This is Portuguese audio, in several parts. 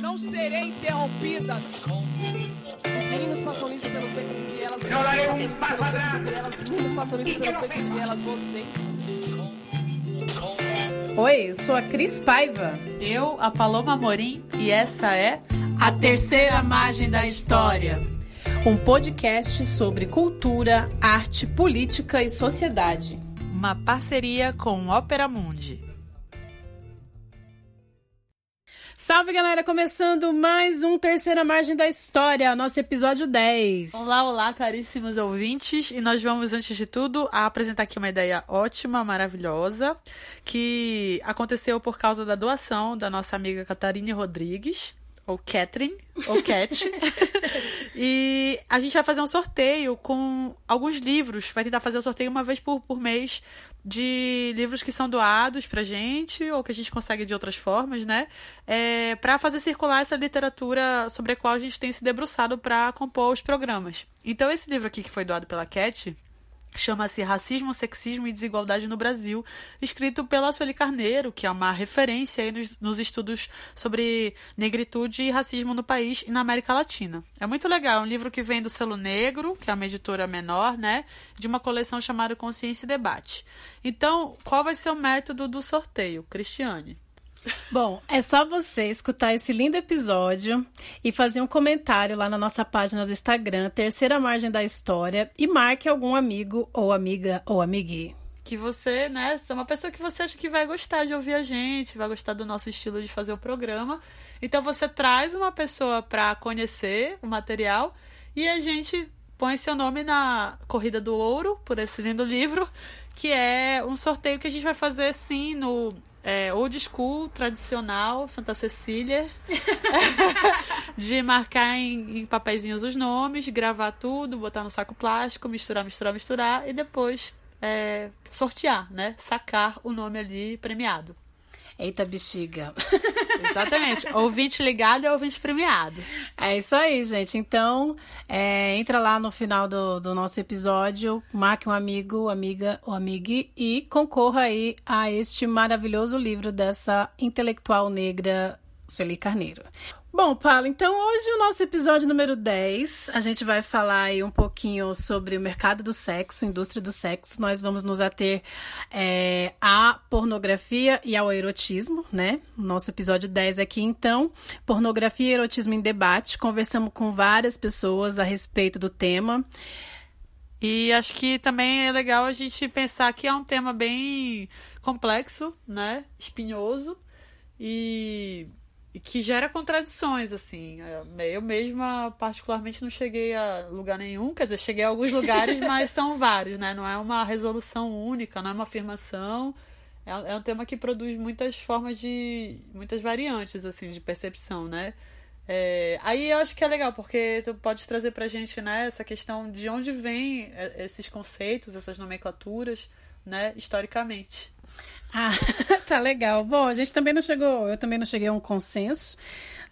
Não serei interrompida. Os meninos passam isso pelos becos e vielas. Eu darei um passo atrás. Os meninos passam isso pelos becos e vielas. Vocês. Oi, eu sou a Cris Paiva. Eu, a Paloma Morim, e essa é A Terceira Margem da História. Um podcast sobre cultura, arte, política e sociedade. Uma parceria com Ópera Mundi. Salve galera, começando mais um Terceira Margem da História, nosso episódio 10. Olá, olá, caríssimos ouvintes. E nós vamos, antes de tudo, apresentar aqui uma ideia ótima, maravilhosa, que aconteceu por causa da doação da nossa amiga Catarine Rodrigues, ou Catherine, ou Cat. e a gente vai fazer um sorteio com alguns livros. Vai tentar fazer o um sorteio uma vez por, por mês de livros que são doados pra gente, ou que a gente consegue de outras formas, né? É, para fazer circular essa literatura sobre a qual a gente tem se debruçado para compor os programas. Então, esse livro aqui que foi doado pela Cat chama-se Racismo, Sexismo e Desigualdade no Brasil, escrito pela Sueli Carneiro, que é uma referência nos, nos, estudos sobre negritude e racismo no país e na América Latina. É muito legal, é um livro que vem do Selo Negro, que é uma editora menor, né, de uma coleção chamada Consciência e Debate. Então, qual vai ser o método do sorteio, Cristiane? Bom, é só você escutar esse lindo episódio e fazer um comentário lá na nossa página do Instagram, Terceira Margem da História, e marque algum amigo ou amiga ou amigui. Que você, né, é uma pessoa que você acha que vai gostar de ouvir a gente, vai gostar do nosso estilo de fazer o programa. Então você traz uma pessoa para conhecer o material e a gente põe seu nome na Corrida do Ouro por esse lindo livro, que é um sorteio que a gente vai fazer sim no é, old school, tradicional, Santa Cecília, de marcar em, em papeizinhos os nomes, gravar tudo, botar no saco plástico, misturar, misturar, misturar e depois é, sortear, né? Sacar o nome ali premiado. Eita bexiga. Exatamente. ouvinte ligado é ouvinte premiado. É isso aí, gente. Então, é, entra lá no final do, do nosso episódio, marque um amigo, amiga ou amigue e concorra aí a este maravilhoso livro dessa intelectual negra Sueli Carneiro. Bom, Paulo, então hoje o nosso episódio número 10, a gente vai falar aí um pouquinho sobre o mercado do sexo, indústria do sexo. Nós vamos nos ater é, à pornografia e ao erotismo, né? Nosso episódio 10 aqui, então, pornografia e erotismo em debate. Conversamos com várias pessoas a respeito do tema. E acho que também é legal a gente pensar que é um tema bem complexo, né? Espinhoso. E que gera contradições, assim. É, eu mesma, particularmente, não cheguei a lugar nenhum, quer dizer, cheguei a alguns lugares, mas são vários, né? Não é uma resolução única, não é uma afirmação. É, é um tema que produz muitas formas de. muitas variantes, assim, de percepção, né? É, aí eu acho que é legal, porque tu pode trazer pra gente, né, essa questão de onde vem é, esses conceitos, essas nomenclaturas, né, historicamente. Ah, tá legal. Bom, a gente também não chegou, eu também não cheguei a um consenso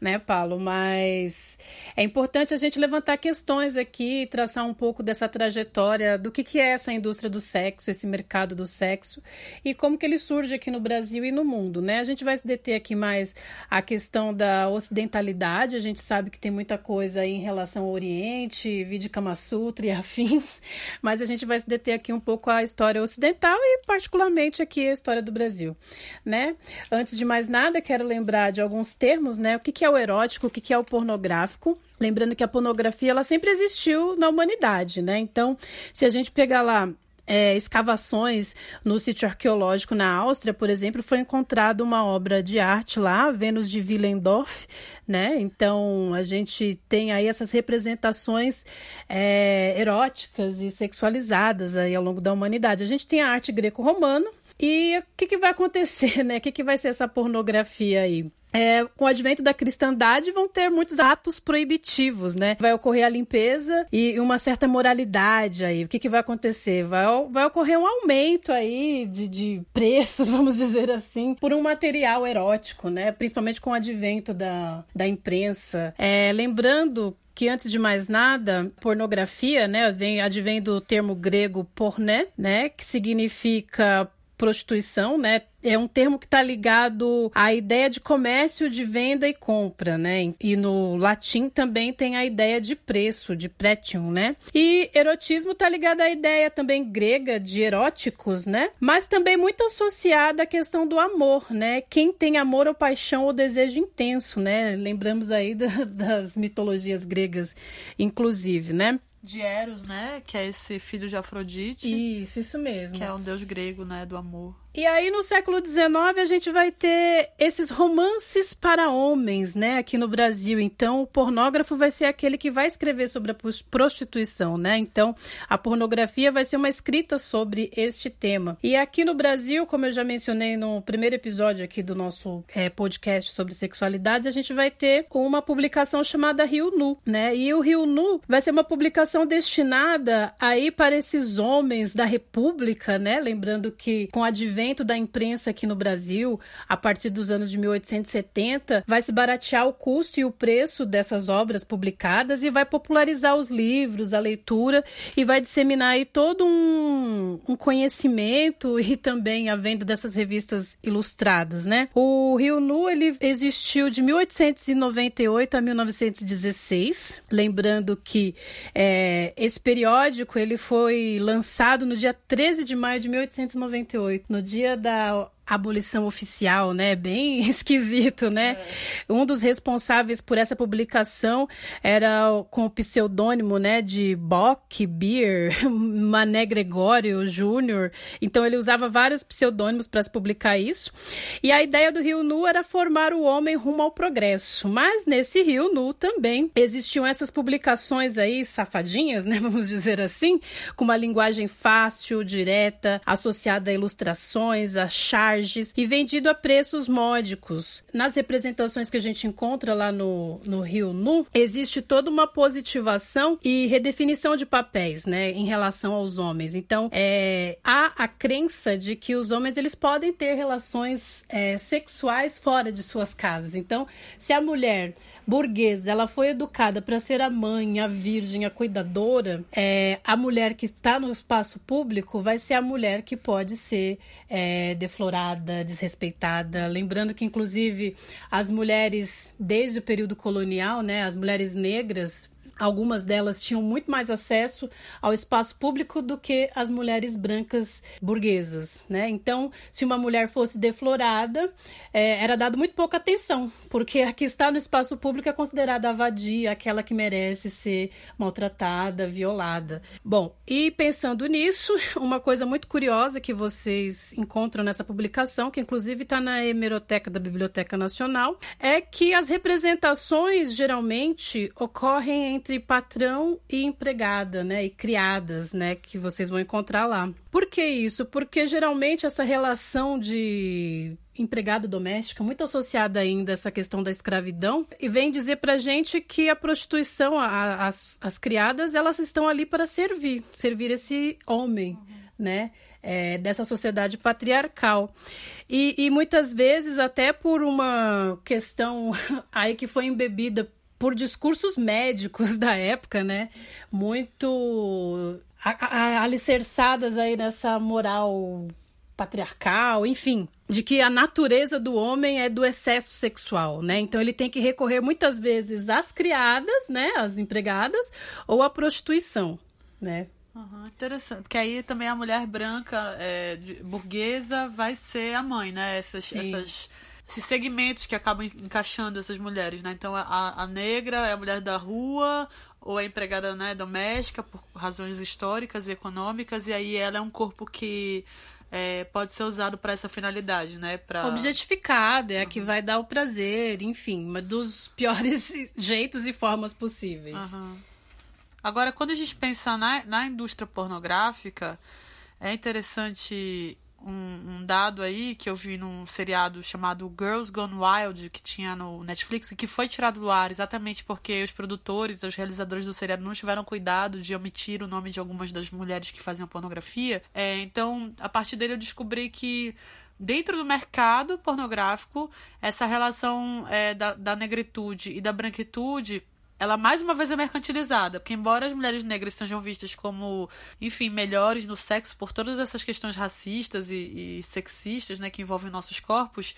né, Paulo? Mas é importante a gente levantar questões aqui, traçar um pouco dessa trajetória do que, que é essa indústria do sexo, esse mercado do sexo e como que ele surge aqui no Brasil e no mundo, né? A gente vai se deter aqui mais a questão da ocidentalidade, a gente sabe que tem muita coisa aí em relação ao Oriente, vídeo Kama Sutra e afins, mas a gente vai se deter aqui um pouco a história ocidental e particularmente aqui a história do Brasil, né? Antes de mais nada, quero lembrar de alguns termos, né? O que, que é o erótico, o que é o pornográfico. Lembrando que a pornografia ela sempre existiu na humanidade, né? Então, se a gente pegar lá é, escavações no sítio arqueológico na Áustria, por exemplo, foi encontrada uma obra de arte lá, Vênus de Willendorf, né? Então a gente tem aí essas representações é, eróticas e sexualizadas aí ao longo da humanidade. A gente tem a arte greco-romana e o que, que vai acontecer, né? O que, que vai ser essa pornografia aí? É, com o advento da cristandade, vão ter muitos atos proibitivos, né? Vai ocorrer a limpeza e uma certa moralidade aí. O que, que vai acontecer? Vai, vai ocorrer um aumento aí de, de preços, vamos dizer assim, por um material erótico, né? Principalmente com o advento da, da imprensa. É, lembrando que antes de mais nada, pornografia, né, vem advém do termo grego porné, né, que significa prostituição, né? É um termo que está ligado à ideia de comércio, de venda e compra, né? E no latim também tem a ideia de preço, de pretium, né? E erotismo está ligado à ideia também grega de eróticos, né? Mas também muito associada à questão do amor, né? Quem tem amor ou paixão ou desejo intenso, né? Lembramos aí da, das mitologias gregas, inclusive, né? De Eros, né? Que é esse filho de Afrodite. Isso, isso mesmo. Que é um deus grego, né? Do amor. E aí, no século XIX, a gente vai ter esses romances para homens, né, aqui no Brasil. Então, o pornógrafo vai ser aquele que vai escrever sobre a prostituição, né? Então, a pornografia vai ser uma escrita sobre este tema. E aqui no Brasil, como eu já mencionei no primeiro episódio aqui do nosso é, podcast sobre sexualidade, a gente vai ter uma publicação chamada Rio Nu, né? E o Rio Nu vai ser uma publicação destinada aí para esses homens da República, né? Lembrando que com o advento crescimento da imprensa aqui no Brasil, a partir dos anos de 1870, vai se baratear o custo e o preço dessas obras publicadas e vai popularizar os livros, a leitura e vai disseminar aí todo um, um conhecimento e também a venda dessas revistas ilustradas, né? O Rio Nu, ele existiu de 1898 a 1916, lembrando que é, esse periódico ele foi lançado no dia 13 de maio de 1898, no dia dia da abolição oficial, né? Bem esquisito, né? É. Um dos responsáveis por essa publicação era com o pseudônimo, né, de Bock Beer, Mané Gregório Júnior. Então ele usava vários pseudônimos para se publicar isso. E a ideia do Rio Nu era formar o homem rumo ao progresso. Mas nesse Rio Nu também existiam essas publicações aí safadinhas, né, vamos dizer assim, com uma linguagem fácil, direta, associada a ilustrações, a charges e vendido a preços módicos. Nas representações que a gente encontra lá no, no Rio Nu, existe toda uma positivação e redefinição de papéis, né, em relação aos homens. Então, é, há a crença de que os homens eles podem ter relações é, sexuais fora de suas casas. Então, se a mulher burguesa, ela foi educada para ser a mãe, a virgem, a cuidadora, é, a mulher que está no espaço público vai ser a mulher que pode ser é, deflorada, desrespeitada. Lembrando que, inclusive, as mulheres, desde o período colonial, né, as mulheres negras, Algumas delas tinham muito mais acesso ao espaço público do que as mulheres brancas burguesas, né? Então, se uma mulher fosse deflorada, é, era dado muito pouca atenção, porque a que está no espaço público é considerada a vadia, aquela que merece ser maltratada, violada. Bom, e pensando nisso, uma coisa muito curiosa que vocês encontram nessa publicação, que inclusive está na hemeroteca da Biblioteca Nacional, é que as representações geralmente ocorrem entre entre patrão e empregada, né, e criadas, né, que vocês vão encontrar lá. Por que isso? Porque geralmente essa relação de empregada doméstica, muito associada ainda a essa questão da escravidão, e vem dizer pra gente que a prostituição, a, as, as criadas, elas estão ali para servir, servir esse homem, uhum. né? É, dessa sociedade patriarcal. E, e, muitas vezes, até por uma questão aí que foi embebida por discursos médicos da época, né? Muito alicerçadas aí nessa moral patriarcal, enfim, de que a natureza do homem é do excesso sexual, né? Então ele tem que recorrer muitas vezes às criadas, né, às empregadas, ou à prostituição, né? Uhum, interessante, porque aí também a mulher branca é, de, burguesa vai ser a mãe, né? Essas, essas esses segmentos que acabam encaixando essas mulheres, né? Então a, a negra é a mulher da rua ou a empregada né, doméstica por razões históricas e econômicas e aí ela é um corpo que é, pode ser usado para essa finalidade, né? Pra... Objetificada, é uhum. a que vai dar o prazer, enfim, mas dos piores jeitos e formas possíveis. Uhum. Agora, quando a gente pensa na, na indústria pornográfica, é interessante um, um, dado aí que eu vi num seriado chamado Girls Gone Wild, que tinha no Netflix, e que foi tirado do ar exatamente porque os produtores, os realizadores do seriado não tiveram cuidado de omitir o nome de algumas das mulheres que faziam pornografia. É, então, a partir dele eu descobri que dentro do mercado pornográfico, essa relação é, da, da negritude e da branquitude ela mais uma vez é mercantilizada, porque embora as mulheres negras sejam vistas como, enfim, melhores no sexo por todas essas questões racistas e, e sexistas, né, que envolvem nossos corpos,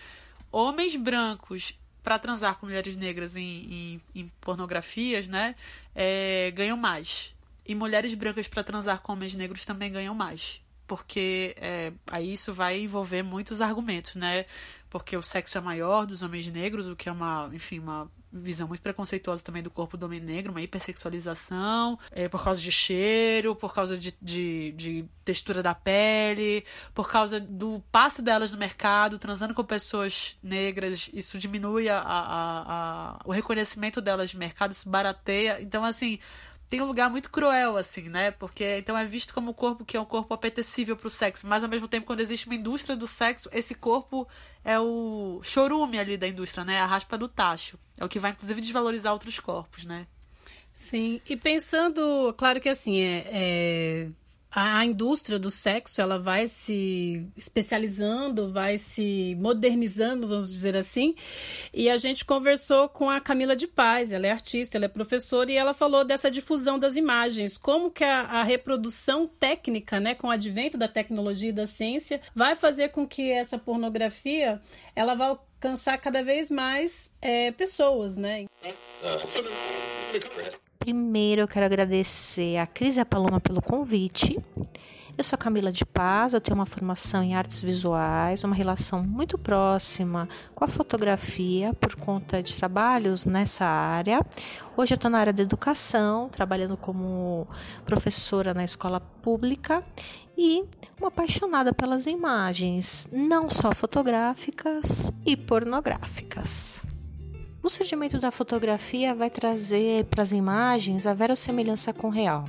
homens brancos para transar com mulheres negras em, em, em pornografias, né, é, ganham mais. E mulheres brancas para transar com homens negros também ganham mais. Porque é, aí isso vai envolver muitos argumentos, né? Porque o sexo é maior dos homens negros, o que é uma, enfim, uma visão muito preconceituosa também do corpo do homem negro, uma hipersexualização, é, por causa de cheiro, por causa de, de, de, textura da pele, por causa do passe delas no mercado, transando com pessoas negras, isso diminui a, a, a, o reconhecimento delas de mercado, isso barateia. Então, assim, tem um lugar muito cruel, assim, né? Porque então é visto como um corpo que é um corpo apetecível para o sexo, mas ao mesmo tempo, quando existe uma indústria do sexo, esse corpo é o chorume ali da indústria, né? A raspa do tacho. É o que vai, inclusive, desvalorizar outros corpos, né? Sim, e pensando, claro que assim, é, é a indústria do sexo ela vai se especializando, vai se modernizando, vamos dizer assim. E a gente conversou com a Camila de Paz, ela é artista, ela é professora e ela falou dessa difusão das imagens, como que a, a reprodução técnica, né, com o advento da tecnologia e da ciência, vai fazer com que essa pornografia ela vá alcançar cada vez mais é, pessoas, né? Primeiro, eu quero agradecer a Cris e a Paloma pelo convite. Eu sou Camila de Paz, eu tenho uma formação em artes visuais, uma relação muito próxima com a fotografia por conta de trabalhos nessa área. Hoje eu estou na área da educação, trabalhando como professora na escola pública e uma apaixonada pelas imagens, não só fotográficas e pornográficas. O surgimento da fotografia vai trazer para as imagens a verossemelhança com o real.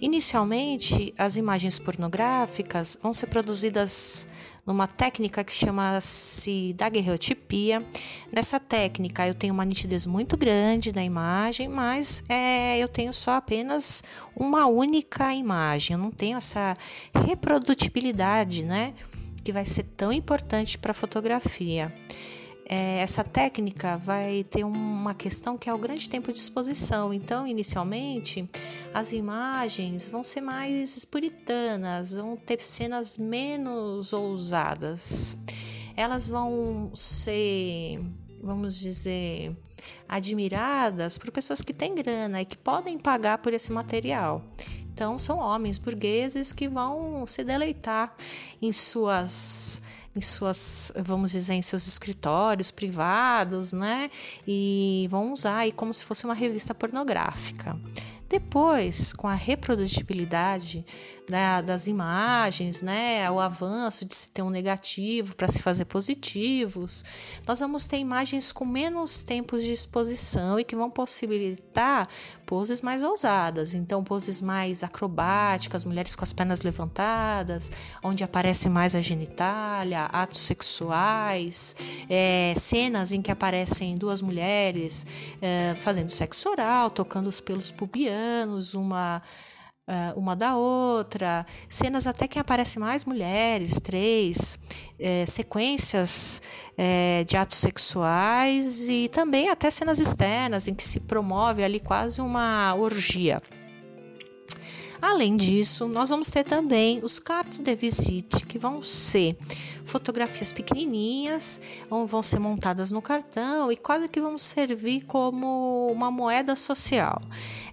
Inicialmente, as imagens pornográficas vão ser produzidas numa técnica que chama-se daguerreotipia. Nessa técnica, eu tenho uma nitidez muito grande da imagem, mas é, eu tenho só apenas uma única imagem. Eu não tenho essa reprodutibilidade, né? Que vai ser tão importante para a fotografia é, essa técnica vai ter uma questão que é o grande tempo de exposição. Então, inicialmente, as imagens vão ser mais puritanas, vão ter cenas menos ousadas. Elas vão ser, vamos dizer, admiradas por pessoas que têm grana e que podem pagar por esse material. Então, são homens burgueses que vão se deleitar em suas em suas, vamos dizer, em seus escritórios privados, né? E vão usar aí como se fosse uma revista pornográfica. Depois, com a reprodutibilidade né, das imagens, né, o avanço de se ter um negativo para se fazer positivos, nós vamos ter imagens com menos tempos de exposição e que vão possibilitar poses mais ousadas. Então, poses mais acrobáticas, mulheres com as pernas levantadas, onde aparece mais a genitália, atos sexuais, é, cenas em que aparecem duas mulheres é, fazendo sexo oral, tocando os pelos pubianos, uma uh, uma da outra, cenas até que aparecem mais mulheres, três, é, sequências é, de atos sexuais e também até cenas externas em que se promove ali quase uma orgia. Além disso, nós vamos ter também os cards de visite, que vão ser fotografias pequenininhas, vão ser montadas no cartão e quase que vão servir como uma moeda social.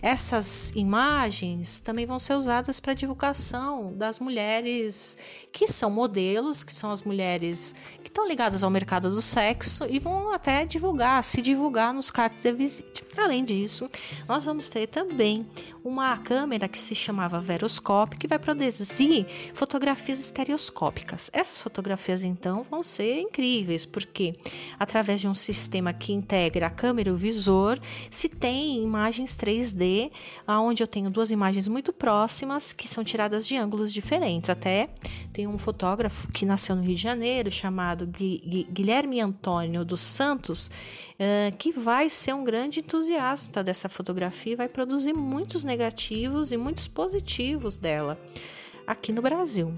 Essas imagens também vão ser usadas para divulgação das mulheres que são modelos, que são as mulheres que estão ligadas ao mercado do sexo e vão até divulgar, se divulgar nos cards de visite. Além disso, nós vamos ter também uma câmera que se chamava Veroscope, que vai produzir fotografias estereoscópicas. Essas fotografias, então, vão ser incríveis, porque através de um sistema que integra a câmera e o visor, se tem imagens 3D, onde eu tenho duas imagens muito próximas que são tiradas de ângulos diferentes. Até tem tem um fotógrafo que nasceu no Rio de Janeiro, chamado Guilherme Antônio dos Santos, uh, que vai ser um grande entusiasta dessa fotografia e vai produzir muitos negativos e muitos positivos dela aqui no Brasil.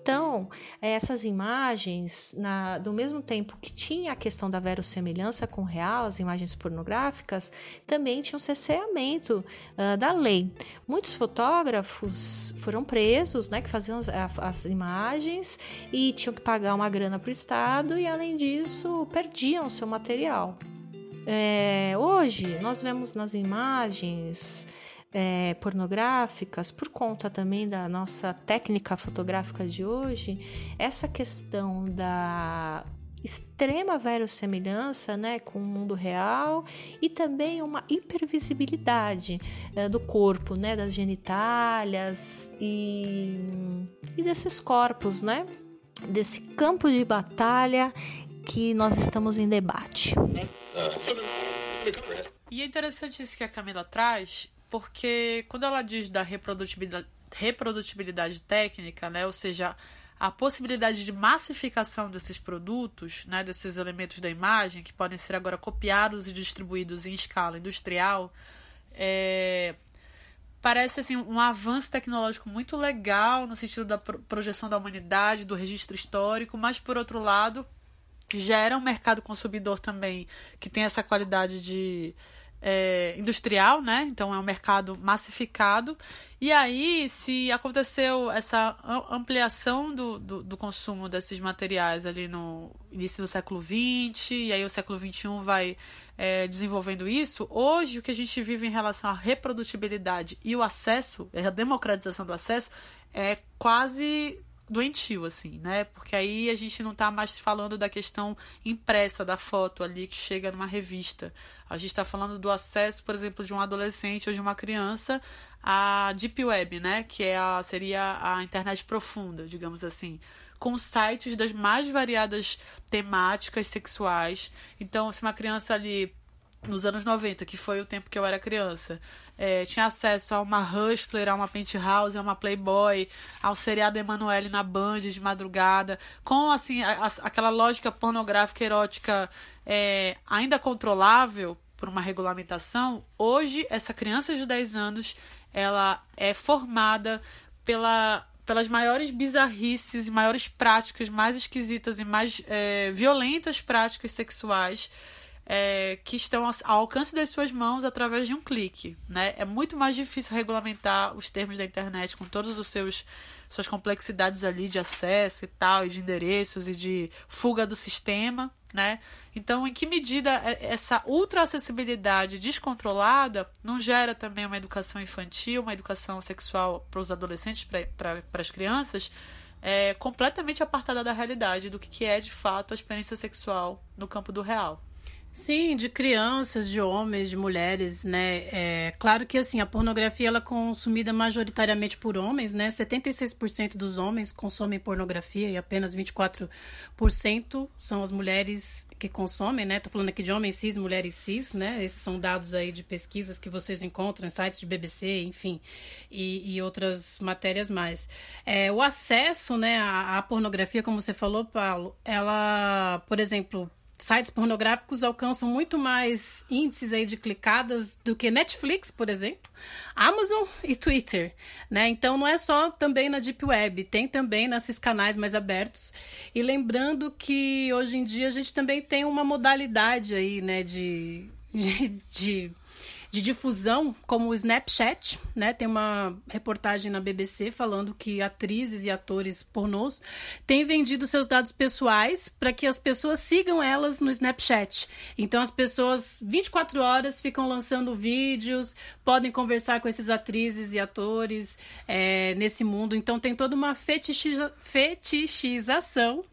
Então, eh, essas imagens, na, do mesmo tempo que tinha a questão da verossemelhança com o real, as imagens pornográficas, também tinha um cerceamento uh, da lei. Muitos fotógrafos foram presos, né, que faziam as, as imagens e tinham que pagar uma grana para o Estado e, além disso, perdiam seu material. É, hoje, nós vemos nas imagens é, pornográficas, por conta também da nossa técnica fotográfica de hoje, essa questão da extrema verossemelhança né, com o mundo real e também uma hipervisibilidade é, do corpo, né, das genitálias e, e desses corpos, né, desse campo de batalha que nós estamos em debate. E é interessante isso que a Camila traz, porque quando ela diz da reprodutibilidade, reprodutibilidade técnica, né, ou seja, a possibilidade de massificação desses produtos, né, desses elementos da imagem, que podem ser agora copiados e distribuídos em escala industrial, é, parece assim um avanço tecnológico muito legal no sentido da projeção da humanidade, do registro histórico, mas por outro lado gera um mercado consumidor também que tem essa qualidade de é, industrial, né? Então é um mercado massificado. E aí, se aconteceu essa ampliação do, do, do, consumo desses materiais ali no início do século XX, e aí o século XXI vai é, desenvolvendo isso, hoje o que a gente vive em relação à reprodutibilidade e o acesso, a democratização do acesso, é quase doentio, assim, né? Porque aí a gente não está mais falando da questão impressa da foto ali que chega numa revista. A gente está falando do acesso, por exemplo, de um adolescente ou de uma criança à Deep Web, né? Que é a, seria a internet profunda, digamos assim. Com sites das mais variadas temáticas sexuais. Então, se uma criança ali nos anos 90, que foi o tempo que eu era criança, é, tinha acesso a uma Hustler, a uma Penthouse, a uma Playboy, ao seriado Emanuele na Band de madrugada, com assim a, a, aquela lógica pornográfica erótica é, ainda controlável por uma regulamentação, hoje essa criança de 10 anos ela é formada pela pelas maiores bizarrices e maiores práticas mais esquisitas e mais é, violentas práticas sexuais é, que estão ao alcance das suas mãos através de um clique. Né? É muito mais difícil regulamentar os termos da internet com todos os seus suas complexidades ali de acesso e tal, e de endereços e de fuga do sistema, né? Então, em que medida essa ultra acessibilidade descontrolada não gera também uma educação infantil, uma educação sexual para os adolescentes, para as crianças, é, completamente apartada da realidade, do que é de fato a experiência sexual no campo do real? Sim, de crianças, de homens, de mulheres, né? É, claro que assim, a pornografia ela é consumida majoritariamente por homens, né? 76% dos homens consomem pornografia e apenas 24% são as mulheres que consomem, né? Tô falando aqui de homens cis, mulheres cis, né? Esses são dados aí de pesquisas que vocês encontram em sites de BBC, enfim, e, e outras matérias mais. É, o acesso, né, à, à pornografia, como você falou, Paulo, ela, por exemplo, sites pornográficos alcançam muito mais índices aí de clicadas do que Netflix, por exemplo, Amazon e Twitter, né? Então não é só também na Deep Web, tem também nesses canais mais abertos. E lembrando que hoje em dia a gente também tem uma modalidade aí, né, de, de, de de difusão, como o Snapchat, né? Tem uma reportagem na BBC falando que atrizes e atores pornôs têm vendido seus dados pessoais para que as pessoas sigam elas no Snapchat. Então as pessoas 24 horas ficam lançando vídeos, podem conversar com esses atrizes e atores é, nesse mundo. Então tem toda uma fetichiza fetichização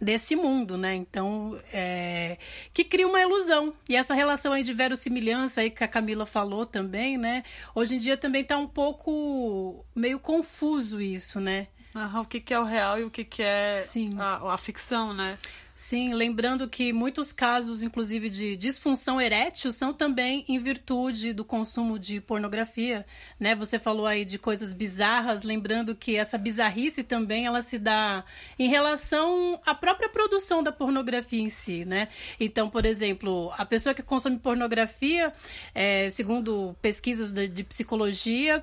desse mundo, né? Então, é, que cria uma ilusão. E essa relação aí de verossimilhança aí que a Camila falou também, né? Hoje em dia também tá um pouco meio confuso isso, né? Uhum, o que, que é o real e o que, que é a, a ficção, né? Sim, lembrando que muitos casos, inclusive de disfunção erétil, são também em virtude do consumo de pornografia, né? Você falou aí de coisas bizarras, lembrando que essa bizarrice também ela se dá em relação à própria produção da pornografia em si, né? Então, por exemplo, a pessoa que consome pornografia, é, segundo pesquisas de, de psicologia,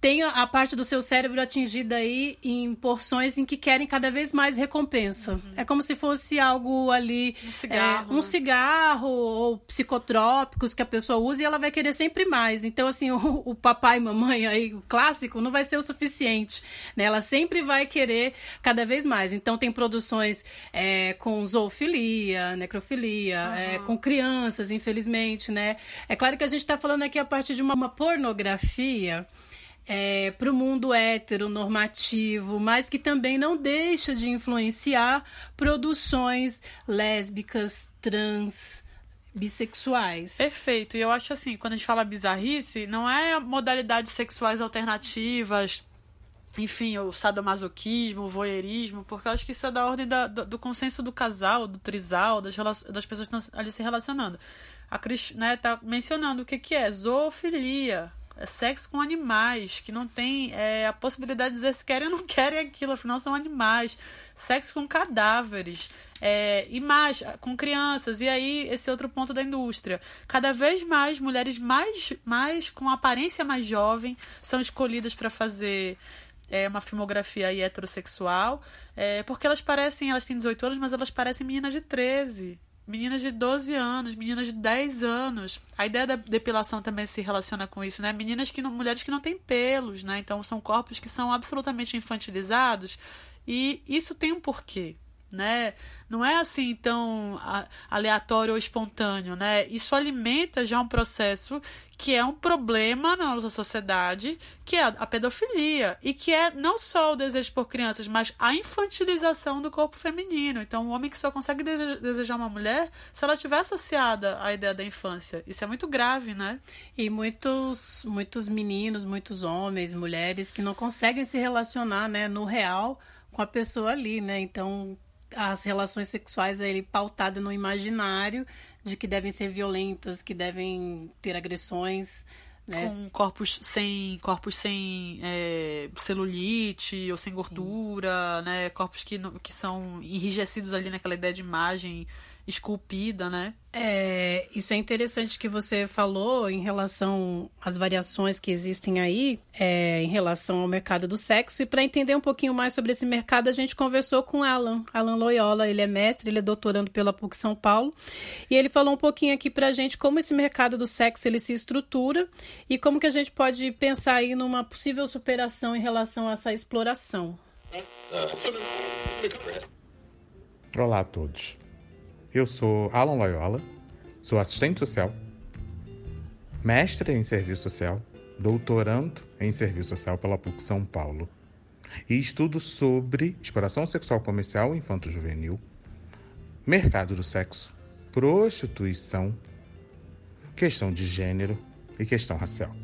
tem a parte do seu cérebro atingida aí em porções em que querem cada vez mais recompensa. Uhum. É como se fosse algo ali. Um cigarro. É, um cigarro ou psicotrópicos que a pessoa usa e ela vai querer sempre mais. Então, assim, o, o papai e mamãe aí, o clássico, não vai ser o suficiente. Né? Ela sempre vai querer cada vez mais. Então, tem produções é, com zoofilia, necrofilia, uhum. é, com crianças, infelizmente, né? É claro que a gente está falando aqui a partir de uma, uma pornografia é, para o mundo heteronormativo, mas que também não deixa de influenciar produções lésbicas, trans, bissexuais. Perfeito. E eu acho assim, quando a gente fala bizarrice, não é modalidades sexuais alternativas, enfim, o sadomasoquismo, o voyeurismo, porque eu acho que isso é da ordem da, do, do, consenso do casal, do trisal, das, das pessoas que estão ali se relacionando. A Cris né, tá mencionando o que, que é zoofilia, sexo com animais, que não tem é, a possibilidade de dizer se querem ou não querem aquilo, afinal são animais. Sexo com cadáveres, é, imagem, com crianças. E aí, esse outro ponto da indústria. Cada vez mais mulheres mais, mais com aparência mais jovem são escolhidas para fazer é, uma filmografia heterossexual, é, porque elas parecem, elas têm 18 anos, mas elas parecem meninas de 13 meninas de 12 anos, meninas de 10 anos. A ideia da depilação também se relaciona com isso, né? Meninas que não, mulheres que não têm pelos, né? Então são corpos que são absolutamente infantilizados e isso tem um porquê, né? Não é assim tão aleatório ou espontâneo, né? Isso alimenta já um processo que é um problema na nossa sociedade, que é a pedofilia, e que é não só o desejo por crianças, mas a infantilização do corpo feminino. Então, um homem que só consegue desejar uma mulher se ela estiver associada à ideia da infância. Isso é muito grave, né? E muitos, muitos meninos, muitos homens, mulheres que não conseguem se relacionar, né, no real com a pessoa ali, né? Então, as relações sexuais aí pautadas no imaginário de que devem ser violentas, que devem ter agressões. Né? Com corpos sem corpos sem é, celulite ou sem Sim. gordura, né? Corpos que, que são enrijecidos ali naquela ideia de imagem esculpida, né? É, isso é interessante que você falou em relação às variações que existem aí, é, em relação ao mercado do sexo. E para entender um pouquinho mais sobre esse mercado, a gente conversou com Alan, Alan Loyola. Ele é mestre, ele é doutorando pela PUC São Paulo. E ele falou um pouquinho aqui para a gente como esse mercado do sexo ele se estrutura e como que a gente pode pensar aí numa possível superação em relação a essa exploração. Olá a todos. Eu sou Alan Loyola, sou assistente social, mestre em serviço social, doutorando em serviço social pela PUC São Paulo e estudo sobre exploração sexual comercial infanto-juvenil, mercado do sexo, prostituição, questão de gênero e questão racial.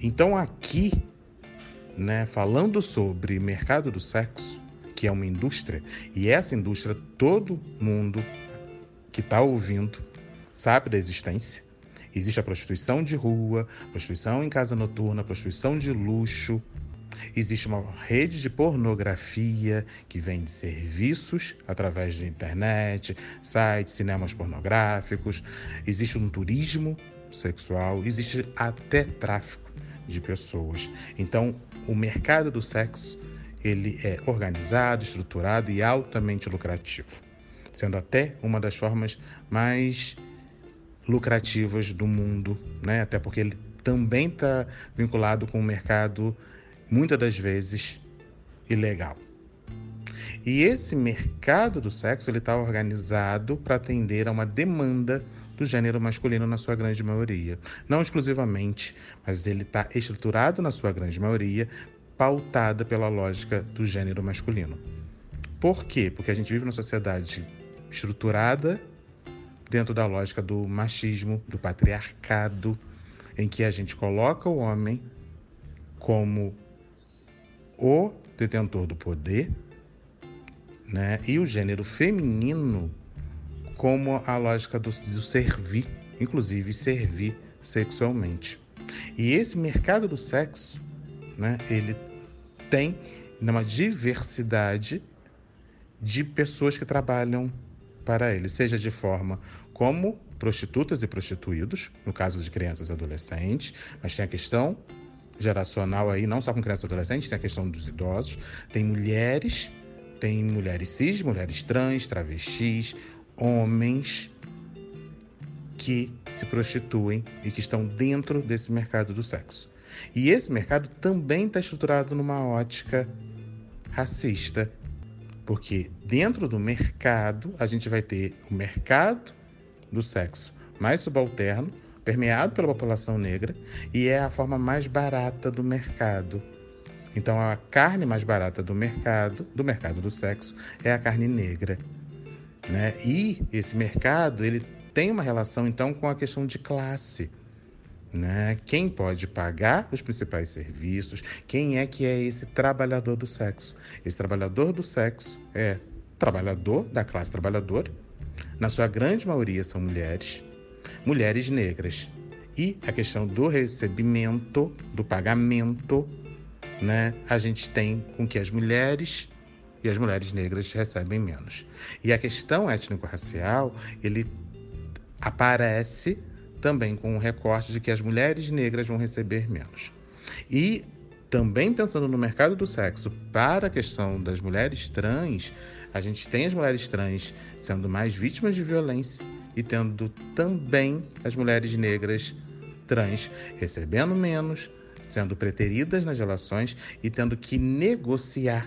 Então aqui, né, falando sobre mercado do sexo, que é uma indústria, e essa indústria todo mundo que está ouvindo sabe da existência. Existe a prostituição de rua, prostituição em casa noturna, prostituição de luxo. Existe uma rede de pornografia que vende serviços através de internet, sites, cinemas pornográficos. Existe um turismo sexual, existe até tráfico de pessoas. Então, o mercado do sexo ele é organizado, estruturado e altamente lucrativo, sendo até uma das formas mais lucrativas do mundo, né? Até porque ele também está vinculado com o um mercado muitas das vezes ilegal. E esse mercado do sexo ele está organizado para atender a uma demanda do gênero masculino na sua grande maioria. Não exclusivamente, mas ele está estruturado na sua grande maioria pautada pela lógica do gênero masculino. Por quê? Porque a gente vive numa sociedade estruturada dentro da lógica do machismo, do patriarcado, em que a gente coloca o homem como o detentor do poder, né? E o gênero feminino como a lógica do, do servir, inclusive servir sexualmente. E esse mercado do sexo, né, ele tem uma diversidade de pessoas que trabalham para ele, seja de forma como prostitutas e prostituídos, no caso de crianças e adolescentes, mas tem a questão geracional aí, não só com crianças e adolescentes, tem a questão dos idosos, tem mulheres, tem mulheres cis, mulheres trans, travestis, homens que se prostituem e que estão dentro desse mercado do sexo. E esse mercado também está estruturado numa ótica racista, porque dentro do mercado a gente vai ter o mercado do sexo mais subalterno, permeado pela população negra, e é a forma mais barata do mercado. Então a carne mais barata do mercado, do mercado do sexo, é a carne negra. Né? E esse mercado ele tem uma relação então com a questão de classe. Né? Quem pode pagar os principais serviços? Quem é que é esse trabalhador do sexo? Esse trabalhador do sexo é trabalhador da classe trabalhadora. Na sua grande maioria são mulheres, mulheres negras. E a questão do recebimento, do pagamento, né? A gente tem com que as mulheres e as mulheres negras recebem menos. E a questão étnico-racial, ele aparece também com o recorte de que as mulheres negras vão receber menos. E também pensando no mercado do sexo para a questão das mulheres trans, a gente tem as mulheres trans sendo mais vítimas de violência e tendo também as mulheres negras trans recebendo menos, sendo preteridas nas relações e tendo que negociar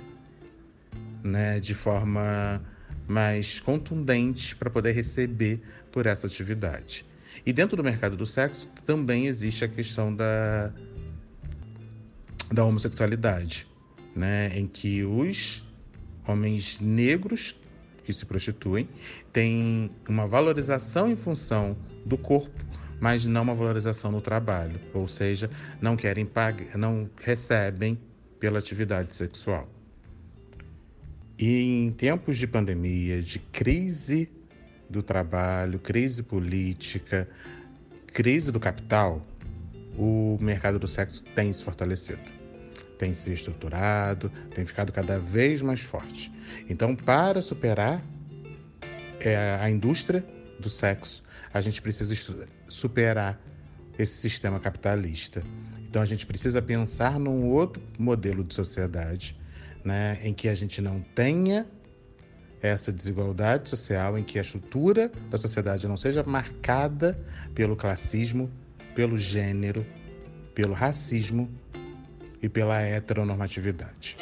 né, de forma mais contundente para poder receber por essa atividade. E dentro do mercado do sexo também existe a questão da, da homossexualidade, né? em que os homens negros que se prostituem têm uma valorização em função do corpo, mas não uma valorização no trabalho, ou seja, não querem pagar, não recebem pela atividade sexual. E em tempos de pandemia, de crise do trabalho, crise política, crise do capital, o mercado do sexo tem se fortalecido, tem se estruturado, tem ficado cada vez mais forte. Então, para superar é, a indústria do sexo, a gente precisa superar esse sistema capitalista. Então, a gente precisa pensar num outro modelo de sociedade, né, em que a gente não tenha essa desigualdade social em que a estrutura da sociedade não seja marcada pelo classismo, pelo gênero, pelo racismo e pela heteronormatividade.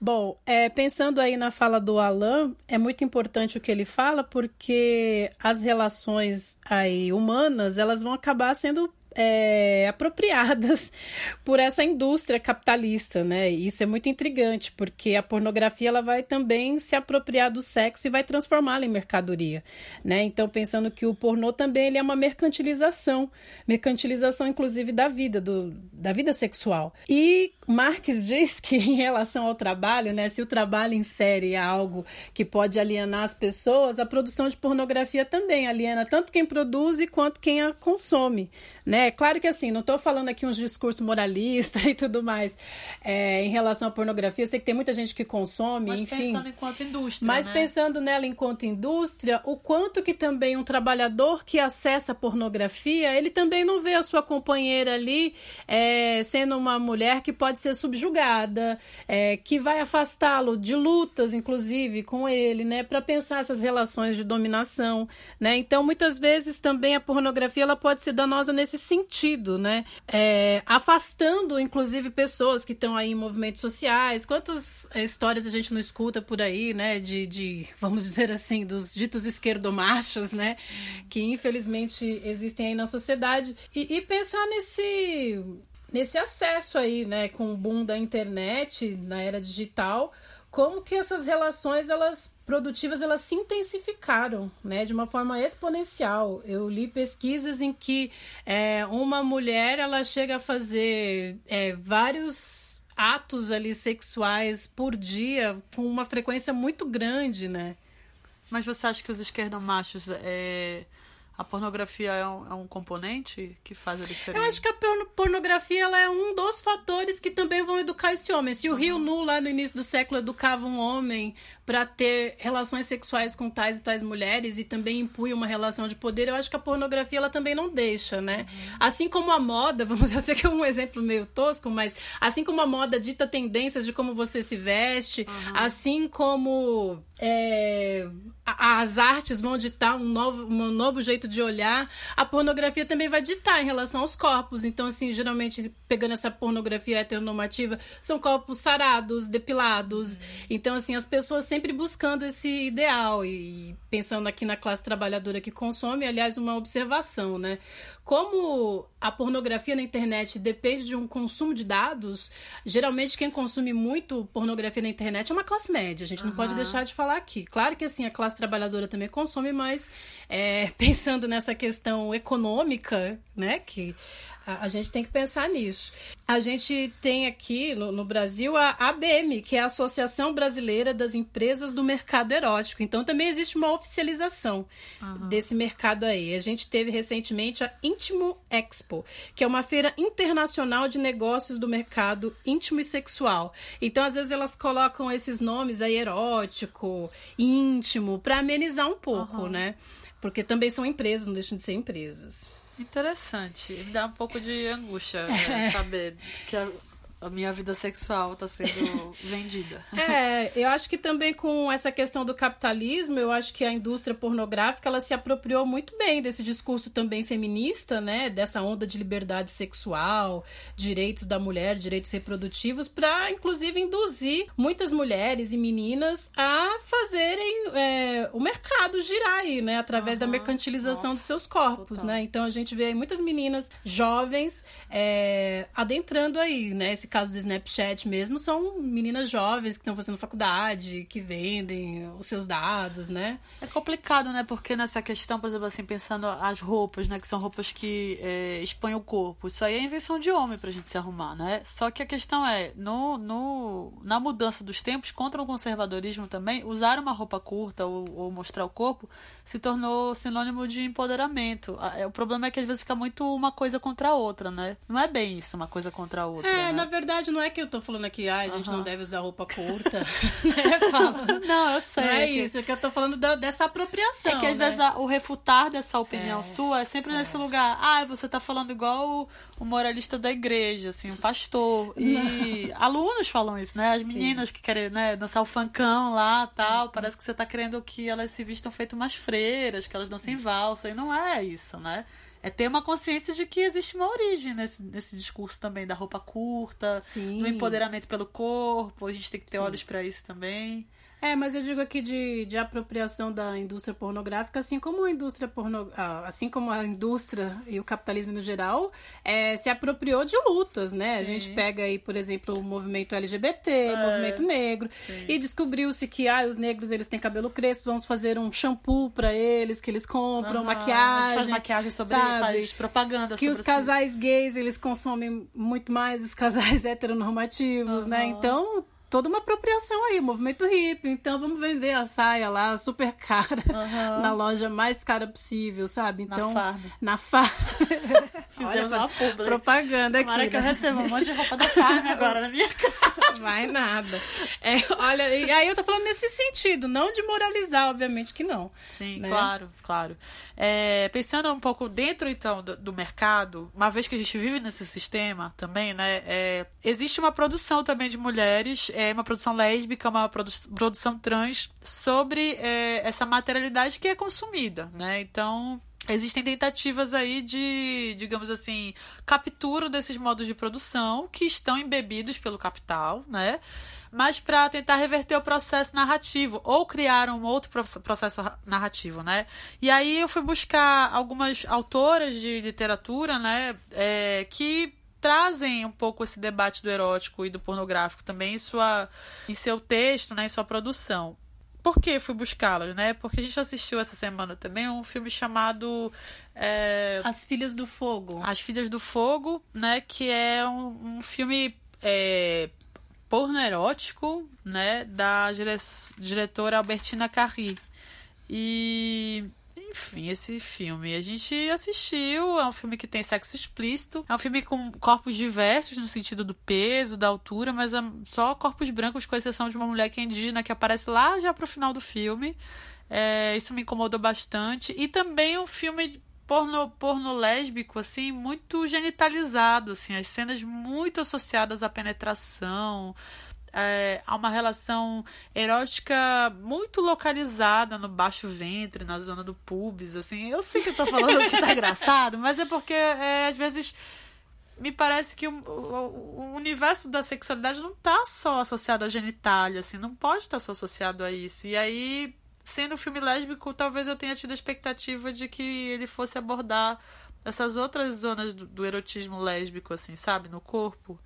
Bom, é, pensando aí na fala do Alan, é muito importante o que ele fala, porque as relações aí humanas elas vão acabar sendo é, apropriadas por essa indústria capitalista, né? E isso é muito intrigante, porque a pornografia ela vai também se apropriar do sexo e vai transformá-lo em mercadoria, né? Então, pensando que o pornô também ele é uma mercantilização, mercantilização inclusive da vida, do, da vida sexual. E Marx diz que em relação ao trabalho, né, se o trabalho em série é algo que pode alienar as pessoas, a produção de pornografia também aliena tanto quem produz quanto quem a consome, né? Claro que assim, não estou falando aqui uns discursos moralistas e tudo mais é, em relação à pornografia. Eu sei que tem muita gente que consome, mas enfim. Mas pensando enquanto indústria, Mas né? pensando nela enquanto indústria, o quanto que também um trabalhador que acessa a pornografia, ele também não vê a sua companheira ali é, sendo uma mulher que pode ser subjugada, é, que vai afastá-lo de lutas, inclusive, com ele, né, para pensar essas relações de dominação, né? Então, muitas vezes também a pornografia ela pode ser danosa nesse sentido, né? É, afastando, inclusive, pessoas que estão aí em movimentos sociais. Quantas é, histórias a gente não escuta por aí, né? De, de vamos dizer assim, dos ditos esquerdomachos, né? Que infelizmente existem aí na sociedade. E, e pensar nesse nesse acesso aí, né, com o boom da internet na era digital, como que essas relações elas produtivas elas se intensificaram, né, de uma forma exponencial. Eu li pesquisas em que é, uma mulher ela chega a fazer é, vários atos ali sexuais por dia com uma frequência muito grande, né? Mas você acha que os esquerdomachos é, a pornografia é um, é um, componente que faz eles serem... Eu acho que a pornografia ela é um dos fatores que também vão educar esse homem. Se o uhum. Rio Nu, lá no início do século, educava um homem para ter relações sexuais com tais e tais mulheres e também impunha uma relação de poder, eu acho que a pornografia ela também não deixa, né? Uhum. Assim como a moda, vamos eu sei que é um exemplo meio tosco, mas assim como a moda dita tendências de como você se veste, uhum. assim como é, as artes vão ditar um novo, um novo jeito de olhar, a pornografia também vai ditar em relação aos corpos. Então, assim, geralmente, pegando essa pornografia heteronormativa, são corpos sarados, depilados. Uhum. Então, assim, as pessoas sempre sempre buscando esse ideal e pensando aqui na classe trabalhadora que consome, aliás, uma observação, né? Como a pornografia na internet depende de um consumo de dados, geralmente quem consome muito pornografia na internet é uma classe média. A gente não uhum. pode deixar de falar aqui. Claro que assim a classe trabalhadora também consome, mas é, pensando nessa questão econômica, né, que a, a, gente tem que pensar nisso. A gente tem aqui no, no, Brasil a ABM, que é a Associação Brasileira das Empresas do Mercado Erótico. Então também existe uma oficialização uhum. desse mercado aí. A gente teve recentemente a Íntimo Expo, que é uma feira internacional de negócios do mercado íntimo e sexual. Então, às vezes, elas colocam esses nomes aí erótico, íntimo, para amenizar um pouco, uhum. né? Porque também são empresas, não deixam de ser empresas. Interessante. Me dá um pouco de angústia né, saber que a, minha vida sexual está sendo vendida. É, eu acho que também com essa questão do capitalismo, eu acho que a indústria pornográfica ela se apropriou muito bem desse discurso também feminista, né? Dessa onda de liberdade sexual, direitos da mulher, direitos reprodutivos, para inclusive induzir muitas mulheres e meninas a fazerem é, o mercado girar aí, né? Através uhum. da mercantilização Nossa, dos seus corpos, total. né? Então a gente vê muitas meninas jovens é, adentrando aí, né? Esse caso do Snapchat mesmo, são meninas jovens que estão fazendo faculdade, que vendem os seus dados, né? É complicado, né? Porque nessa questão, por exemplo, assim, pensando as roupas, né? Que são roupas que é, expõem o corpo. Isso aí é invenção de homem pra gente se arrumar, né? Só que a questão é, no, no, na mudança dos tempos, contra o conservadorismo também, usar uma roupa curta ou, ou mostrar o corpo se tornou sinônimo de empoderamento. É, o problema é que às vezes fica muito uma coisa contra a outra, né? Não é bem isso, uma coisa contra a outra. É, né? na verdade, não é que eu tô falando aqui, ah, a gente não deve usar roupa curta. é, não, eu sei. Não é que... isso, é que eu tô falando da, dessa apropriação. É que às né? vezes a, o refutar dessa opinião é. sua é sempre é. nesse lugar. Ah, você tá falando igual o, o moralista da igreja, assim, o pastor. E alunos falam isso, né? As meninas Sim. que querem né, dançar o funkão lá tal. Uhum. Parece que você tá querendo que elas se vistam feito umas freiras, que elas dancem valsa. E não é isso, né? É ter uma consciência de que existe uma origem nesse, nesse discurso também da roupa curta, Sim. no empoderamento pelo corpo. A gente tem que ter Sim. olhos para isso também. É, mas eu digo aqui de, de apropriação da indústria pornográfica, assim como a indústria porno, ah, assim como a indústria e o capitalismo no geral, é, se apropriou de lutas, né? Sim. A gente pega aí, por exemplo, o movimento LGBT, é. o movimento negro, Sim. e descobriu-se que ah, os negros eles têm cabelo crespo, vamos fazer um shampoo para eles, que eles compram, uhum. maquiagem. Faz maquiagem sobre sabe? faz propaganda que os casais gays eles consomem muito mais os casais heteronormativos, uhum. né? Então toda uma apropriação aí, movimento hippie. Então vamos vender a saia lá super cara uhum. na loja mais cara possível, sabe? Então, na farda. Na farda. Fizemos uma publi. propaganda aqui. que né? eu receba um monte de roupa da farm agora na minha casa. Vai nada. É, olha, e aí eu tô falando nesse sentido, não de moralizar, obviamente que não. Sim, né? claro, claro. É, pensando um pouco dentro, então, do, do, mercado, uma vez que a gente vive nesse sistema também, né? É, existe uma produção também de mulheres é uma produção lésbica, uma produ produção trans sobre é, essa materialidade que é consumida, né? Então, existem tentativas aí de, digamos assim, captura desses modos de produção que estão embebidos pelo capital, né? Mas para tentar reverter o processo narrativo ou criar um outro processo narrativo, né? E aí eu fui buscar algumas autoras de literatura, né, é, que trazem um pouco esse debate do erótico e do pornográfico também em, sua, em seu texto, né, em sua produção. Por que fui buscá-las, né? Porque a gente assistiu essa semana também um filme chamado é... As Filhas do Fogo. As Filhas do Fogo, né? Que é um, um filme é, porno erótico, né, da dire diretora Albertina Carri. E enfim, esse filme. A gente assistiu, é um filme que tem sexo explícito, é um filme com corpos diversos no sentido do peso, da altura, mas é só corpos brancos, com exceção de uma mulher que é indígena que aparece lá já pro final do filme. É, isso me incomodou bastante. E também um filme porno, porno lésbico, assim, muito genitalizado, assim, as cenas muito associadas à penetração, é, há uma relação erótica muito localizada no baixo ventre, na zona do pubis, assim. Eu sei que eu tô falando que tá engraçado, mas é porque é, às vezes me parece que o, o, o, universo da sexualidade não tá só associado à genitália, assim, não pode estar só associado a isso. E aí, sendo um filme lésbico, talvez eu tenha tido a expectativa de que ele fosse abordar essas outras zonas do, do erotismo lésbico, assim, sabe, no corpo.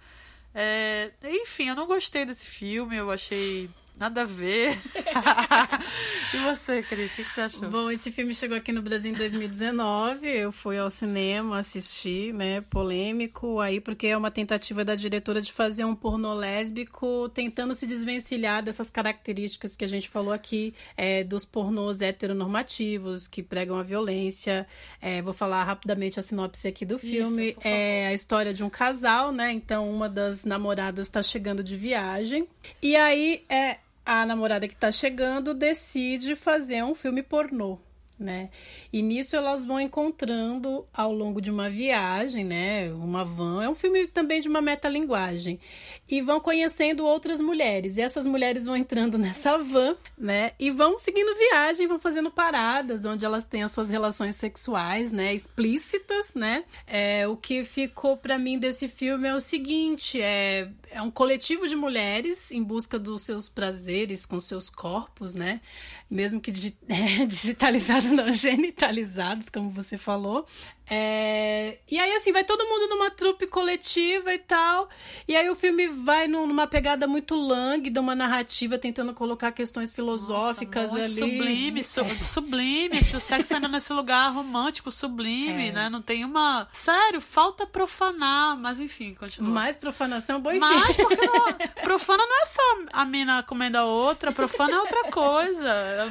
É, enfim, eu não gostei desse filme, eu achei Nada a ver. e você, Cris, o que, que, você achou? Bom, esse filme chegou aqui no Brasil em 2019. Eu fui ao cinema assistir, né? Polêmico aí, porque é uma tentativa da diretora de fazer um pornô lésbico, tentando se desvencilhar dessas características que a gente falou aqui, é, dos pornôs heteronormativos, que pregam a violência. É, vou falar rapidamente a sinopse aqui do filme. Isso, é a história de um casal, né? Então, uma das namoradas está chegando de viagem. E aí, é, a namorada que tá chegando decide fazer um filme pornô né? E nisso elas vão encontrando ao longo de uma viagem, né? Uma van. É um filme também de uma metalinguagem. E vão conhecendo outras mulheres. E essas mulheres vão entrando nessa van, né? E vão seguindo viagem, vão fazendo paradas onde elas têm as suas relações sexuais, né? Explícitas, né? É, o que ficou para mim desse filme é o seguinte: é, é um coletivo de mulheres em busca dos seus prazeres com seus corpos, né? Mesmo que digitalizados não genitalizados, como você falou. É... E aí, assim, vai todo mundo numa trupe coletiva e tal. E aí o filme vai numa pegada muito lânguida, uma narrativa tentando colocar questões filosóficas Nossa, ali. Sublime, su é. sublime. Se o sexo ainda nesse lugar romântico, sublime, é. né? Não tem uma. Sério, falta profanar, mas enfim, continua. Mais profanação, bom, enfim. Mas porque não... profana não é só a mina comendo a outra, profana é outra coisa.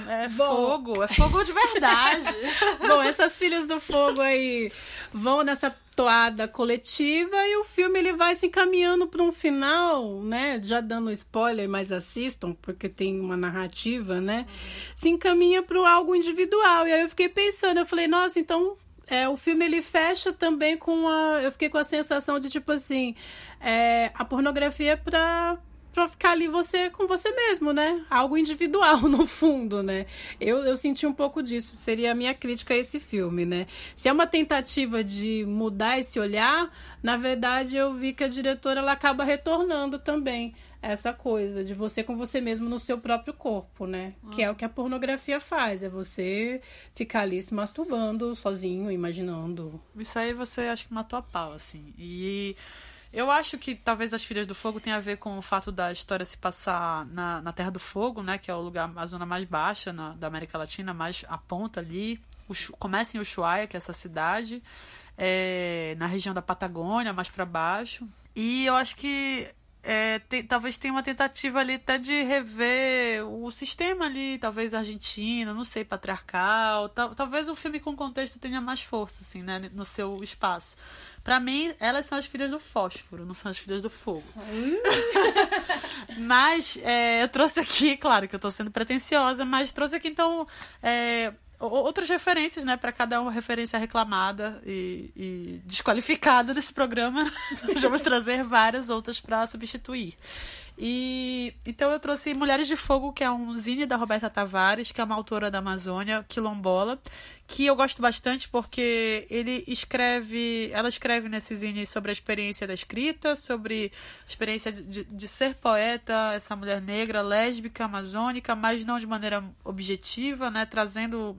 É, é fogo, é fogo de verdade. bom, essas filhas do fogo aí vão nessa toada coletiva e o filme ele vai se encaminhando para um final, né? Já dando spoiler, mas assistam porque tem uma narrativa, né? Se encaminha para algo individual. E aí eu fiquei pensando, eu falei, nossa, então é, o filme ele fecha também com a. Eu fiquei com a sensação de tipo assim, é, a pornografia é para pra ficar ali você com você mesmo, né? Algo individual, no fundo, né? Eu, eu senti um pouco disso, seria a minha crítica a esse filme, né? Se é uma tentativa de mudar esse olhar, na verdade eu vi que a diretora ela acaba retornando também essa coisa de você com você mesmo no seu próprio corpo, né? Que é o que a pornografia faz, é você ficar ali se masturbando sozinho, imaginando. Isso aí você acho que matou a pau, assim. E eu acho que talvez as Filhas do Fogo tenha a ver com o fato da história se passar na, na Terra do Fogo, né? Que é o lugar, a zona mais baixa na, da América Latina, mais a ponta ali. O, começa em Ushuaia, que é essa cidade, é, na região da Patagônia, mais para baixo. E eu acho que é, tem, talvez tenha uma tentativa ali até de rever o sistema ali, talvez argentino, não sei, patriarcal. Tal, talvez o filme com contexto tenha mais força, assim, né, no seu espaço. Para mim, elas são as filhas do fósforo, não são as filhas do fogo. mas é, eu trouxe aqui, claro que eu tô sendo pretensiosa, mas trouxe aqui então é, outras referências, né? Para cada uma referência reclamada e, e desqualificada desse programa. Vamos trazer várias outras para substituir. E então eu trouxe Mulheres de Fogo, que é um zine da Roberta Tavares, que é uma autora da Amazônia, quilombola, que eu gosto bastante porque ele escreve, ela escreve nesse zine sobre a experiência da escrita, sobre a experiência de, de, ser poeta, essa mulher negra, lésbica, amazônica, mas não de maneira objetiva, né, trazendo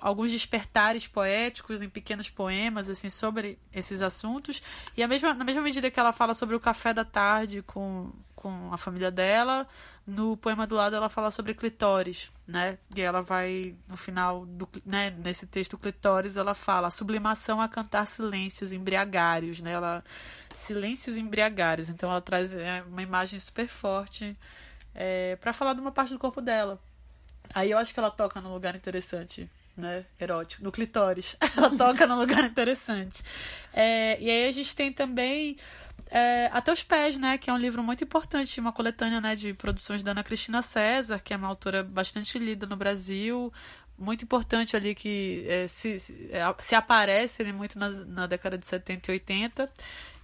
alguns despertares poéticos em pequenos poemas assim sobre esses assuntos. E a mesma, na mesma medida que ela fala sobre o café da tarde com, com a família dela no poema do lado ela fala sobre clitóris né? E ela vai no final do né, nesse texto clitóris ela fala a sublimação a cantar silêncios embriagários né? Ela silêncios embriagários então ela traz é, uma imagem super forte é, para falar de uma parte do corpo dela Aí eu acho que ela toca num lugar interessante, né? Erótico, no clitóris. ela toca num lugar interessante. É, e aí a gente tem também é, Até os Pés, né? Que é um livro muito importante, uma coletânea né, de produções da Ana Cristina César, que é uma autora bastante lida no Brasil, muito importante ali que é, se, se, é, aparece né, muito na, na década de 70 e 80.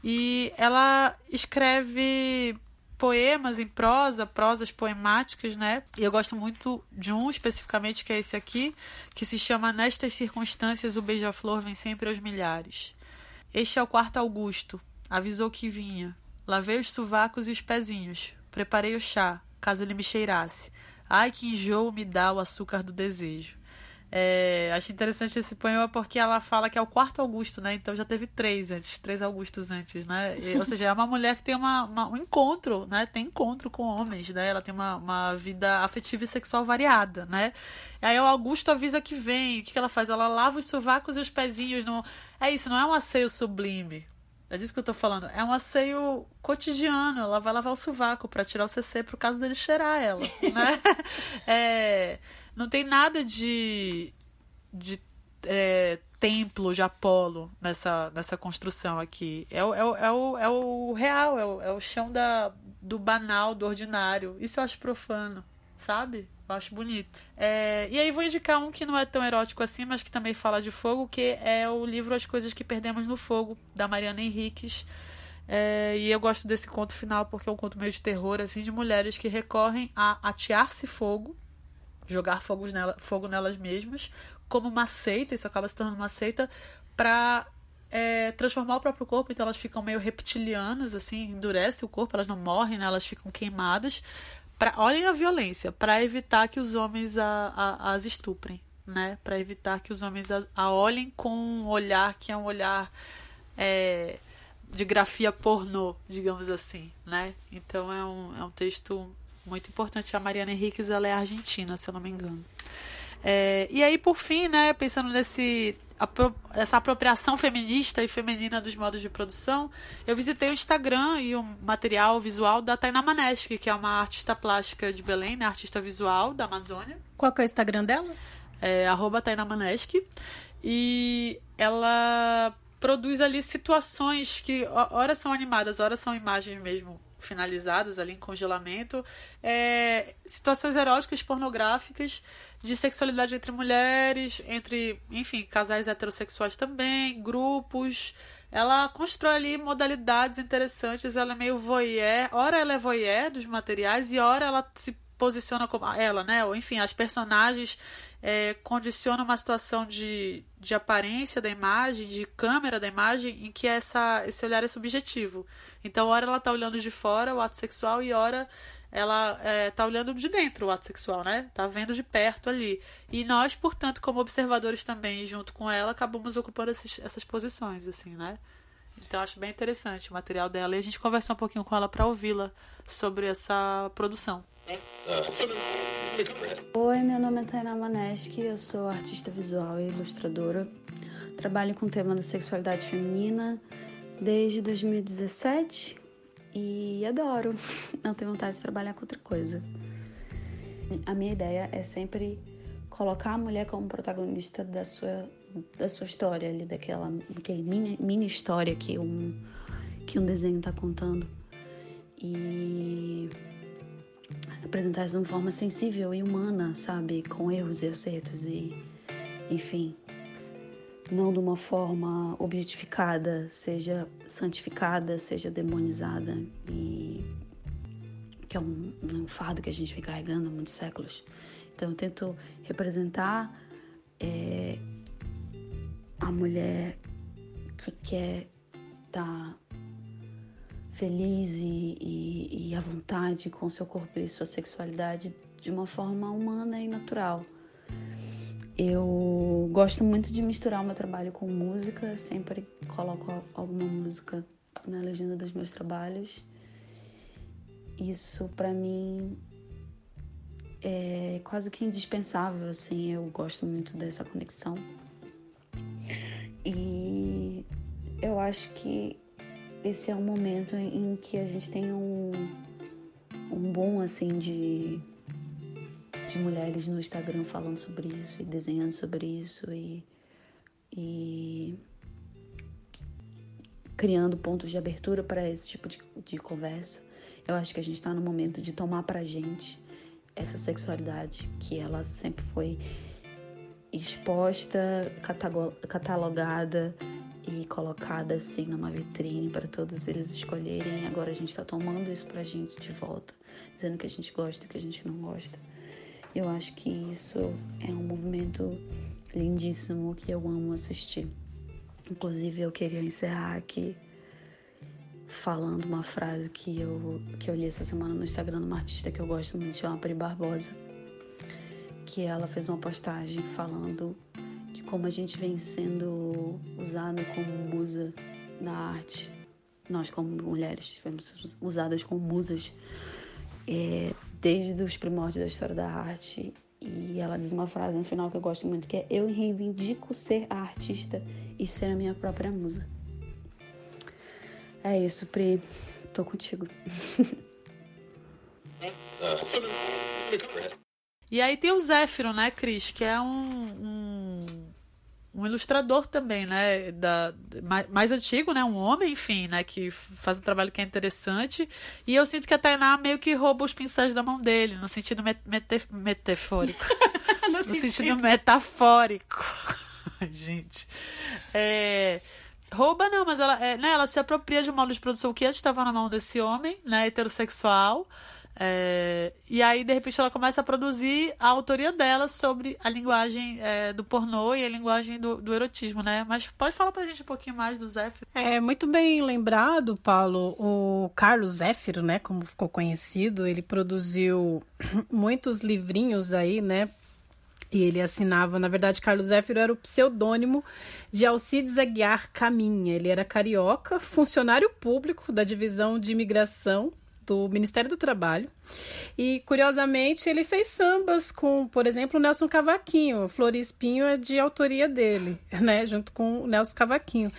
E ela escreve poemas em prosa, prosas poemáticas, né? E eu gosto muito de um especificamente, que é esse aqui, que se chama Nestas Circunstâncias o Beija-Flor Vem Sempre aos Milhares. Este é o quarto Augusto, avisou que vinha. Lavei os sovacos e os pezinhos. Preparei o chá, caso ele me cheirasse. Ai, que enjoo me dá o açúcar do desejo. É, acho interessante esse poema porque ela fala que é o quarto Augusto, né? Então já teve três antes, três Augustos antes, né? E, ou seja, é uma mulher que tem uma, uma, um encontro, né? Tem encontro com homens, né? Ela tem uma, uma vida afetiva e sexual variada, né? E aí o Augusto avisa que vem. O que, que ela faz? Ela lava os sovacos e os pezinhos. No... É isso, não é um asseio sublime. É disso que eu tô falando. É um asseio cotidiano. Ela vai lavar o sovaco para tirar o CC pro caso dele cheirar ela, né? é... Não tem nada de, de é, templo de Apolo nessa, nessa construção aqui. É é é o, é o real, é o, é o chão da, do banal, do ordinário. Isso eu acho profano, sabe? Eu acho bonito. É, e aí vou indicar um que não é tão erótico assim, mas que também fala de fogo, que é o livro As Coisas que Perdemos no Fogo, da Mariana Henriques. É, e eu gosto desse conto final porque é um conto meio de terror, assim, de mulheres que recorrem a atear-se fogo jogar fogo, nela, fogo nelas mesmas, como uma seita, isso acaba se tornando uma seita, para é, transformar o próprio corpo, então elas ficam meio reptilianas, assim, endurece o corpo, elas não morrem, né, elas ficam queimadas. Pra, olhem a violência, para evitar que os homens a, a, as estuprem, né? Para evitar que os homens a, a, olhem com um olhar que é um olhar é, de grafia pornô, digamos assim, né? Então é um, é um texto muito importante. A Mariana Henriquez, ela é argentina, se eu não me engano. É, e aí, por fim, né, pensando nesse essa apropriação feminista e feminina dos modos de produção, eu visitei o Instagram e o material visual da Tainá Maneschi, que é uma artista plástica de Belém, né, artista visual da Amazônia. Qual que é o Instagram dela? É arroba Tainá. E ela produz ali situações que horas são animadas, horas são imagens mesmo finalizadas ali em congelamento, é, situações eróticas, pornográficas, de sexualidade entre mulheres, entre, enfim, casais heterossexuais também, grupos. Ela constrói ali modalidades interessantes, ela é meio voyeur, ora ela é voyeur dos materiais e ora ela se posiciona como ela, né? Ou enfim, as personagens é, condicionam uma situação de, de aparência da imagem, de câmera da imagem, em que essa, esse olhar é subjetivo. Então, hora ela tá olhando de fora o ato sexual e hora ela é, tá olhando de dentro o ato sexual, né? Tá vendo de perto ali. E nós, portanto, como observadores também, junto com ela, acabamos ocupando esses, essas posições, assim, né? Então, acho bem interessante o material dela. E a gente conversou um pouquinho com ela para ouvi-la sobre essa produção. Oi, meu nome é Tainá Maneski, eu sou artista visual e ilustradora. Trabalho com o tema da sexualidade feminina desde 2017 e adoro. Não tenho vontade de trabalhar com outra coisa. A minha ideia é sempre colocar a mulher como protagonista da sua, da sua história ali, daquela aquele mini, mini história que um, que um desenho está contando. E apresentar isso de uma forma sensível e humana, sabe? Com erros e acertos e, enfim, não de uma forma objetificada, seja santificada, seja demonizada e que é um, um fardo que a gente vem carregando há muitos séculos. Então eu tento representar é, a mulher que quer estar tá feliz e, e, e à vontade com seu corpo e sua sexualidade de uma forma humana e natural. Eu gosto muito de misturar o meu trabalho com música, sempre coloco alguma música na legenda dos meus trabalhos. Isso para mim é quase que indispensável, assim, eu gosto muito dessa conexão. E eu acho que esse é um momento em que a gente tem um, um boom, assim, de, de mulheres no Instagram falando sobre isso e desenhando sobre isso e, e criando pontos de abertura para esse tipo de, de conversa. Eu acho que a gente está no momento de tomar para gente essa sexualidade que ela sempre foi exposta, catalogada e colocada assim numa vitrine para todos eles escolherem. Agora a gente está tomando isso para a gente de volta, dizendo que a gente gosta e que a gente não gosta. Eu acho que isso é um movimento lindíssimo que eu amo assistir. Inclusive, eu queria encerrar aqui falando uma frase que eu, que eu li essa semana no Instagram de uma artista que eu gosto muito, chama Pri Barbosa, que ela fez uma postagem falando como a gente vem sendo usada como musa na arte. Nós, como mulheres, fomos usadas como musas é, desde os primórdios da história da arte. E ela diz uma frase no final que eu gosto muito, que é Eu reivindico ser a artista e ser a minha própria musa. É isso, Pri. Tô contigo. E aí tem o Zéfiro, né, Cris? Que é um, um, um, ilustrador também, né? Da, mais, mais, antigo, né? Um homem, enfim, né? Que faz um trabalho que é interessante. E eu sinto que a Tainá meio que rouba os pincéis da mão dele, no sentido met, mete, metafórico. no, no sentido... sentido metafórico. Gente. É rouba não, mas ela, é, né, ela se apropria de um modo de produção que antes estava na mão desse homem, né, heterossexual. É, e aí, de repente, ela começa a produzir a autoria dela sobre a linguagem é, do pornô e a linguagem do, do, erotismo, né? Mas pode falar pra gente um pouquinho mais do Zéfiro? É, muito bem lembrado, Paulo. O Carlos Zéfiro, né, como ficou conhecido, ele produziu muitos livrinhos aí, né, e ele assinava, na verdade, Carlos Zéfiro era o pseudônimo de Alcides Aguiar Caminha. Ele era carioca, funcionário público da divisão de imigração do Ministério do Trabalho. E, curiosamente, ele fez sambas com, por exemplo, o Nelson Cavaquinho. Espinho é de autoria dele, né? Junto com o Nelson Cavaquinho.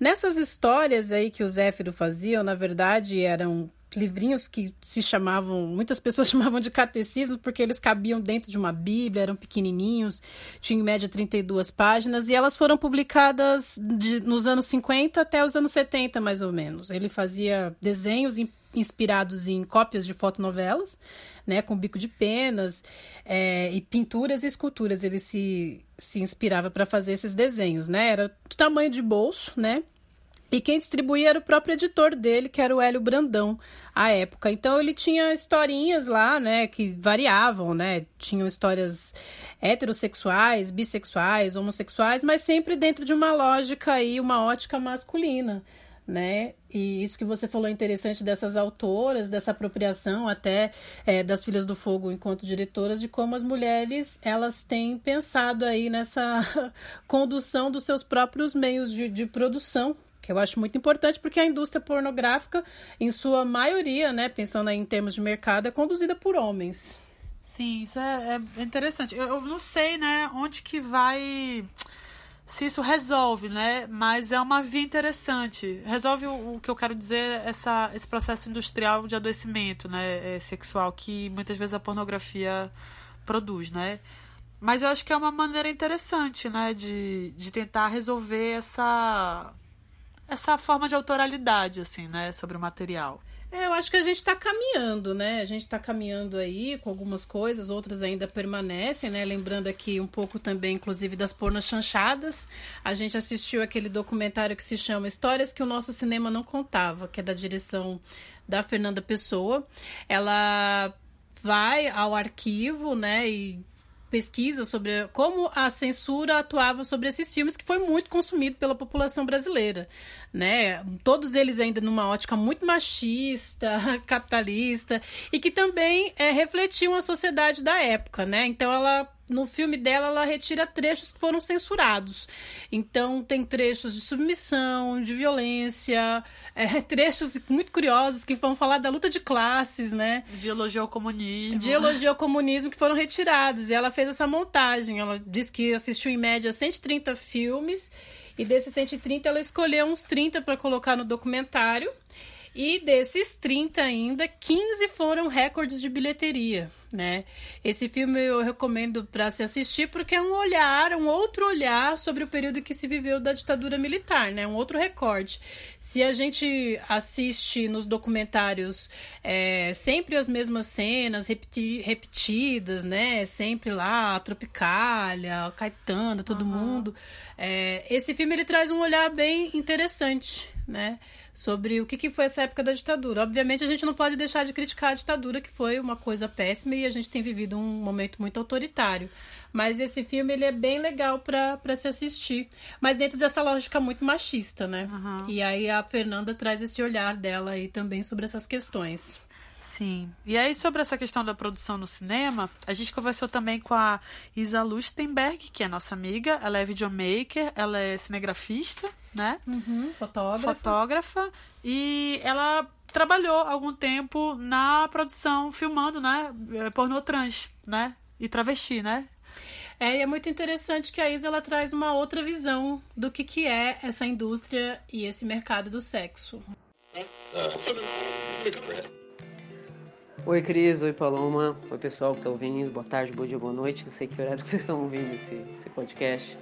Nessas histórias aí que o Zéfiro fazia, na verdade, eram livrinhos que se chamavam, muitas pessoas chamavam de catecismo porque eles cabiam dentro de uma Bíblia, eram pequenininhos, tinham em média 32 páginas e elas foram publicadas de, nos anos 50 até os anos 70, mais ou menos. Ele fazia desenhos inspirados em cópias de fotonovelas, né, com bico de penas é, e pinturas e esculturas. Ele se, se inspirava para fazer esses desenhos, né? Era do tamanho de bolso, né? E quem distribuía era o próprio editor dele, que era o Hélio Brandão, à época. Então ele tinha historinhas lá, né, que variavam, né? Tinham histórias heterossexuais, bissexuais, homossexuais, mas sempre dentro de uma lógica e uma ótica masculina, né? E isso que você falou é interessante dessas autoras, dessa apropriação até é, das Filhas do Fogo enquanto diretoras, de como as mulheres elas têm pensado aí nessa condução dos seus próprios meios de, de produção que eu acho muito importante porque a indústria pornográfica, em sua maioria, né, pensando em termos de mercado, é conduzida por homens. Sim, isso é, é interessante. Eu, eu, não sei, né, onde que vai se isso resolve, né? Mas é uma via interessante. Resolve o, o que eu quero dizer, essa, esse processo industrial de adoecimento, né, é, sexual que muitas vezes a pornografia produz, né? Mas eu acho que é uma maneira interessante, né, de, de tentar resolver essa essa forma de autoralidade, assim, né, sobre o material. É, eu acho que a gente está caminhando, né? A gente está caminhando aí com algumas coisas, outras ainda permanecem, né? Lembrando aqui um pouco também, inclusive, das pornas chanchadas. A gente assistiu aquele documentário que se chama Histórias que o nosso cinema não contava, que é da direção da Fernanda Pessoa. Ela vai ao arquivo, né? E pesquisa sobre como a censura atuava sobre esses filmes, que foi muito consumido pela população brasileira, né? Todos eles ainda numa ótica muito machista, capitalista, e que também é, refletiam a sociedade da época, né? Então ela no filme dela, ela retira trechos que foram censurados. Então, tem trechos de submissão, de violência, é, trechos muito curiosos que vão falar da luta de classes, né? De elogio ao comunismo. De elogio ao comunismo que foram retirados. E ela fez essa montagem. Ela disse que assistiu em média 130 filmes. E desses 130, ela escolheu uns 30 para colocar no documentário. E desses 30 ainda, 15 foram recordes de bilheteria, né? Esse filme eu recomendo para se assistir porque é um olhar, um outro olhar sobre o período que se viveu da ditadura militar, né? Um outro recorde. Se a gente assiste nos documentários é, sempre as mesmas cenas repeti repetidas, né? Sempre lá, a Tropicália, Caetano, todo uhum. mundo. É, esse filme ele traz um olhar bem interessante, né? sobre o que, que foi essa época da ditadura. Obviamente, a gente não pode deixar de criticar a ditadura, que foi uma coisa péssima e a gente tem vivido um momento muito autoritário. Mas esse filme ele é bem legal para se assistir. Mas dentro dessa lógica muito machista, né? Uhum. E aí a Fernanda traz esse olhar dela aí também sobre essas questões. Sim. E aí, sobre essa questão da produção no cinema, a gente conversou também com a Isa Lustenberg, que é nossa amiga. Ela é videomaker, ela é cinegrafista, né? Uhum, fotógrafa. Fotógrafa. E ela trabalhou algum tempo na produção, filmando, né? Eh, pornô trans, né? E travesti, né? É, e é muito interessante que a Isa ela traz uma outra visão do que, que é essa indústria e esse mercado do sexo. Oi, Cris. Oi, Paloma. Oi, pessoal que está ouvindo. Boa tarde, bom dia, boa noite. Não sei que horário que vocês estão ouvindo esse, esse podcast.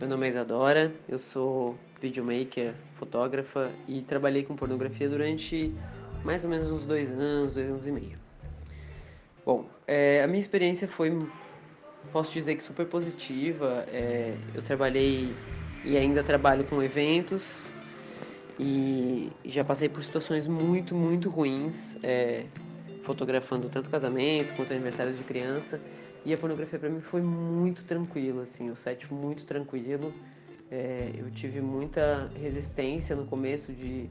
Meu nome é Isadora. Eu sou videomaker, fotógrafa e trabalhei com pornografia durante mais ou menos uns dois anos, dois anos e meio. Bom, é, a minha experiência foi, posso dizer que super positiva. É, eu trabalhei e ainda trabalho com eventos e já passei por situações muito, muito ruins. É, fotografando tanto casamento quanto aniversários de criança. E a pornografia para mim foi muito tranquila, assim, o set muito tranquilo. É, eu tive muita resistência no começo de,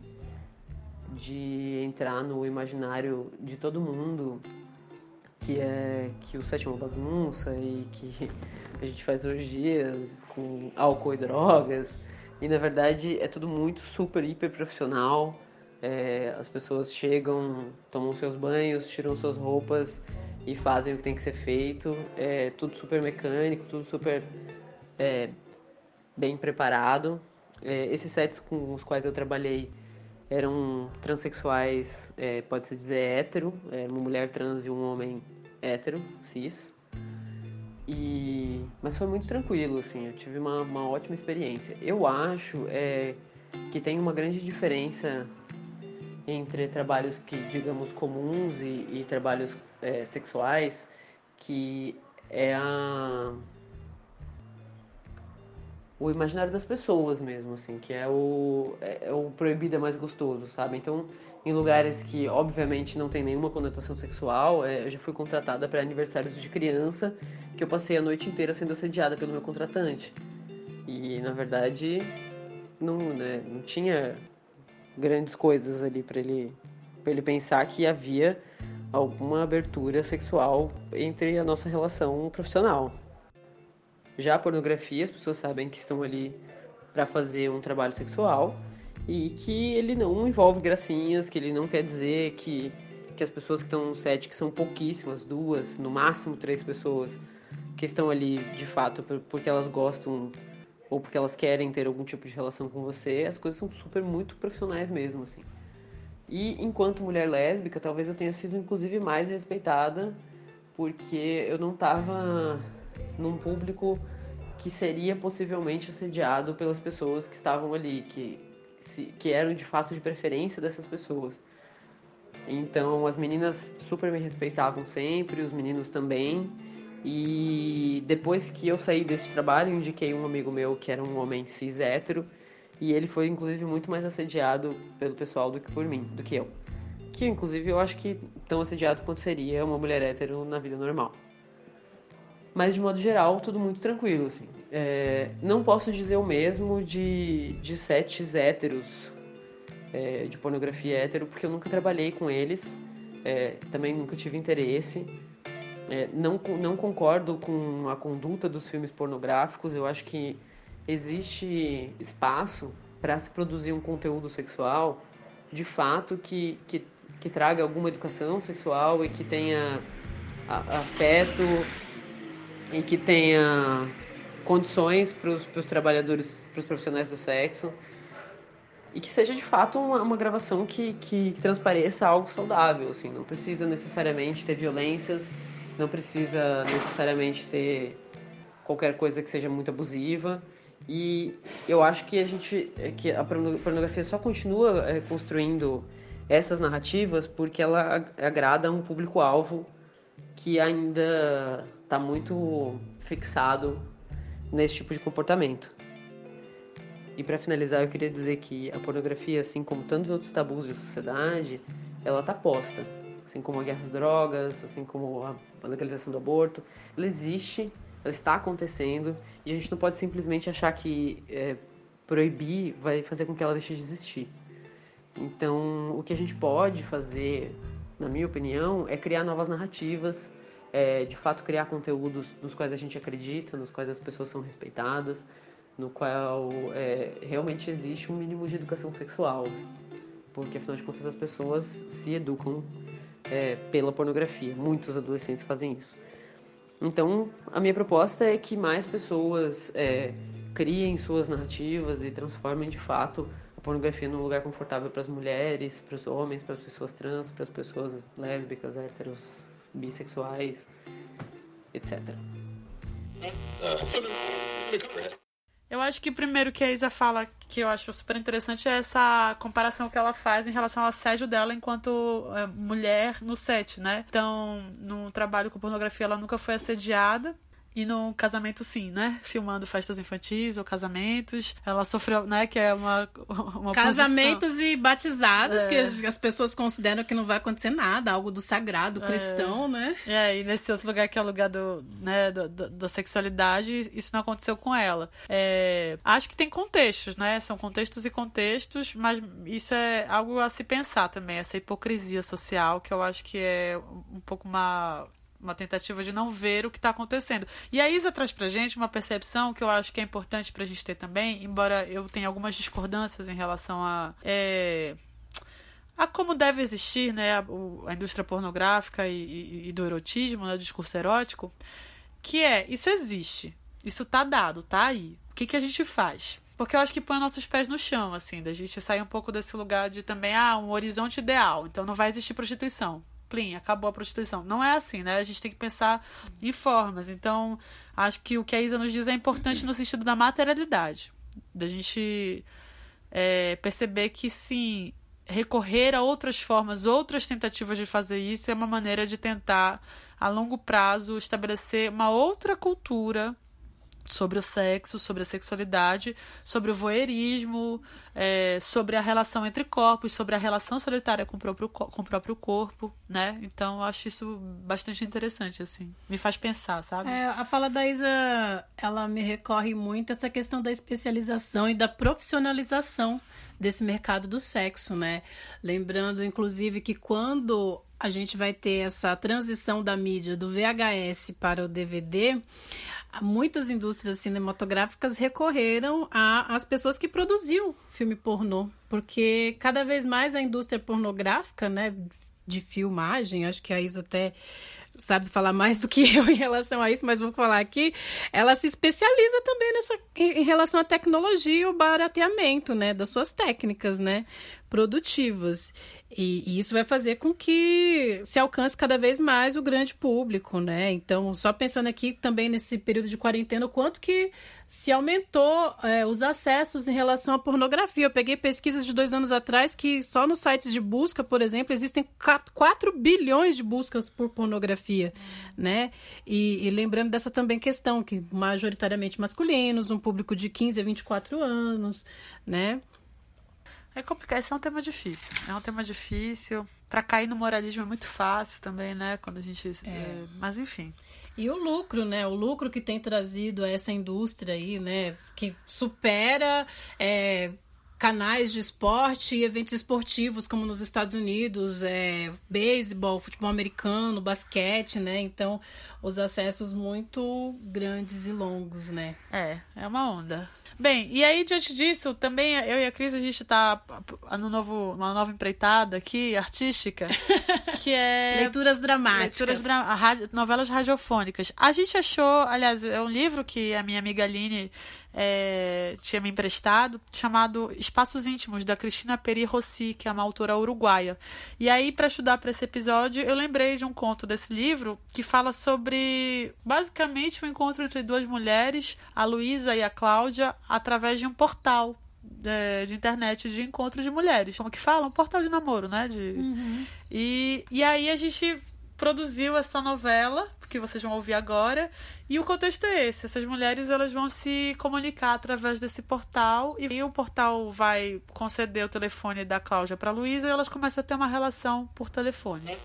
de entrar no imaginário de todo mundo, que é que o set é uma bagunça e que a gente faz orgias com álcool e drogas. E na verdade é tudo muito super, hiper profissional. É, as pessoas chegam, tomam seus banhos, tiram suas roupas e fazem o que tem que ser feito. É tudo super mecânico, tudo super é, bem preparado. É, esses sets com os quais eu trabalhei eram transexuais, é, pode-se dizer hétero, é, uma mulher trans e um homem hétero, cis. E... Mas foi muito tranquilo, assim, eu tive uma, uma ótima experiência. Eu acho é, que tem uma grande diferença entre trabalhos que, digamos, comuns e, e trabalhos é, sexuais, que é a o imaginário das pessoas mesmo, assim, que é o, é, é o proibido é mais gostoso, sabe? Então, em lugares que, obviamente, não tem nenhuma conotação sexual, é, eu já fui contratada para aniversários de criança, que eu passei a noite inteira sendo assediada pelo meu contratante. E, na verdade, não, né, não tinha grandes coisas ali para ele, pra ele pensar que havia alguma abertura sexual entre a nossa relação profissional. Já a pornografia, as pessoas sabem que estão ali para fazer um trabalho sexual e que ele não envolve gracinhas, que ele não quer dizer que, que as pessoas que estão no set, que são pouquíssimas, duas, no máximo três pessoas, que estão ali de fato porque elas gostam ou porque elas querem ter algum tipo de relação com você, as coisas são super muito profissionais mesmo, assim. E enquanto mulher lésbica, talvez eu tenha sido inclusive mais respeitada, porque eu não estava num público que seria possivelmente assediado pelas pessoas que estavam ali, que, que eram de fato de preferência dessas pessoas. Então as meninas super me respeitavam sempre, os meninos também. E depois que eu saí desse trabalho, indiquei um amigo meu que era um homem cis hétero, e ele foi inclusive muito mais assediado pelo pessoal do que por mim, do que eu. Que inclusive eu acho que tão assediado quanto seria uma mulher hétero na vida normal. Mas de modo geral, tudo muito tranquilo, assim. É, não posso dizer o mesmo de, de sets héteros, é, de pornografia hétero, porque eu nunca trabalhei com eles, é, também nunca tive interesse. É, não, não concordo com a conduta dos filmes pornográficos. Eu acho que existe espaço para se produzir um conteúdo sexual de fato que, que, que traga alguma educação sexual e que tenha afeto e que tenha condições para os trabalhadores, para os profissionais do sexo e que seja de fato uma, uma gravação que, que, que, transpareça algo saudável, assim, não precisa necessariamente ter violências, não precisa necessariamente ter qualquer coisa que seja muito abusiva e eu acho que a gente que a pornografia só continua é, construindo essas narrativas porque ela agrada um público alvo que ainda está muito fixado nesse tipo de comportamento. E para finalizar, eu queria dizer que a pornografia, assim como tantos outros tabus da sociedade, ela está posta. Assim como a guerra às drogas, assim como a legalização do aborto, ela existe, ela está acontecendo e a gente não pode simplesmente achar que é, proibir vai fazer com que ela deixe de existir. Então, o que a gente pode fazer, na minha opinião, é criar novas narrativas, é, de fato criar conteúdos nos quais a gente acredita, nos quais as pessoas são respeitadas, no qual é, realmente existe um mínimo de educação sexual, porque afinal de contas as pessoas se educam é, pela pornografia. Muitos adolescentes fazem isso. Então, a minha proposta é que mais pessoas é, criem suas narrativas e transformem de fato a pornografia num lugar confortável para as mulheres, para os homens, para as pessoas trans, para as pessoas lésbicas, héteros, bissexuais, etc. Eu acho que primeiro que a Isa fala que eu acho super interessante é essa comparação que ela faz em relação ao assédio dela enquanto é, mulher no set, né? Então, no trabalho com pornografia, ela nunca foi assediada. E no casamento, sim, né? Filmando festas infantis ou casamentos. Ela sofreu, né? Que é uma. uma casamentos posição. e batizados, é. que as, as, pessoas consideram que não vai acontecer nada, algo do sagrado, cristão, é. né? É, e nesse outro lugar que é o lugar do, né, do, do, da sexualidade, isso não aconteceu com ela. É, acho que tem contextos, né? São contextos e contextos, mas isso é algo a se pensar também, essa hipocrisia social, que eu acho que é um pouco uma uma tentativa de não ver o que está acontecendo. E a Isa traz pra gente uma percepção que eu acho que é importante pra gente ter também, embora eu tenha algumas discordâncias em relação a. É, a como deve existir né, a, a indústria pornográfica e, e, e, do erotismo, né, do discurso erótico, que é, isso existe, isso tá dado, tá aí. O que, que a gente faz? Porque eu acho que põe nossos pés no chão, assim, da gente sair um pouco desse lugar de também, ah, um horizonte ideal, então não vai existir prostituição plim, acabou a prostituição. Não é assim, né? A gente tem que pensar em formas. Então, acho que o que a Isa nos diz é importante no sentido da materialidade. Da gente é, perceber que, sim, recorrer a outras formas, outras tentativas de fazer isso é uma maneira de tentar, a longo prazo, estabelecer uma outra cultura sobre o sexo, sobre a sexualidade, sobre o voyeurismo, é, sobre a relação entre corpos, sobre a relação solitária com o próprio, com o próprio corpo, né? Então, eu acho isso bastante interessante, assim. Me faz pensar, sabe? É, a fala da Isa, ela me recorre muito essa questão da especialização e da profissionalização desse mercado do sexo, né? Lembrando, inclusive, que quando a gente vai ter essa transição da mídia do VHS para o DVD, muitas indústrias cinematográficas recorreram às pessoas que produziam filme pornô, porque cada vez mais a indústria pornográfica, né, de filmagem, acho que a Isa até sabe falar mais do que eu em relação a isso, mas vou falar aqui, ela se especializa também nessa em relação à tecnologia e o barateamento, né, das suas técnicas, né, produtivas. E, e, isso vai fazer com que se alcance cada vez mais o grande público, né? Então, só pensando aqui também nesse período de quarentena, o quanto que se aumentou é, os acessos em relação à pornografia. Eu peguei pesquisas de dois anos atrás que só nos sites de busca, por exemplo, existem 4 bilhões de buscas por pornografia, né? E, e lembrando dessa também questão, que majoritariamente masculinos, um público de 15 a 24 anos, né? É complicado, esse é um tema difícil. É um tema difícil. Para cair no moralismo é muito fácil também, né? Quando a gente. É. É... Mas enfim. E o lucro, né? O lucro que tem trazido a essa indústria aí, né? Que supera. É canais de esporte e eventos esportivos, como nos Estados Unidos, é, beisebol, futebol americano, basquete, né? Então, os acessos muito grandes e longos, né? É, é uma onda. Bem, e aí, diante disso, também eu e a Cris, a gente tá no novo, uma nova empreitada aqui, artística, que é... Leituras dramáticas. Leituras dra novelas radiofônicas. A gente achou, aliás, é um livro que a minha amiga Aline é, tinha me emprestado, chamado Espaços Íntimos, da Cristina Peri Rossi, que é uma autora uruguaia. E aí, para estudar para esse episódio, eu lembrei de um conto desse livro que fala sobre, basicamente, o um encontro entre duas mulheres, a Luísa e a Cláudia, através de um portal de, é, de, internet de encontro de mulheres. Como que fala? Um portal de namoro, né? De... Uhum. E, e aí a gente produziu essa novela, que vocês vão ouvir agora, e o contexto é esse: essas mulheres elas vão se comunicar através desse portal e o portal vai conceder o telefone da Cláudia para Luísa e elas começam a ter uma relação por telefone.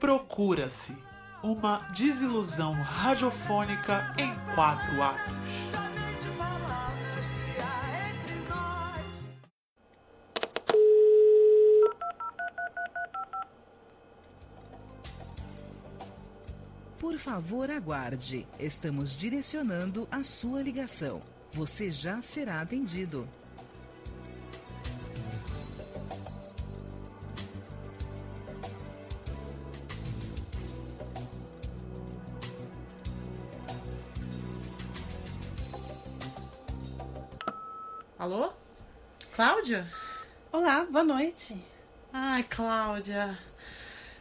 Procura-se uma desilusão radiofônica em quatro atos. Por favor, aguarde. Estamos direcionando a sua ligação. Você já será atendido. Alô? Cláudia? Olá, boa noite. Ai, Cláudia.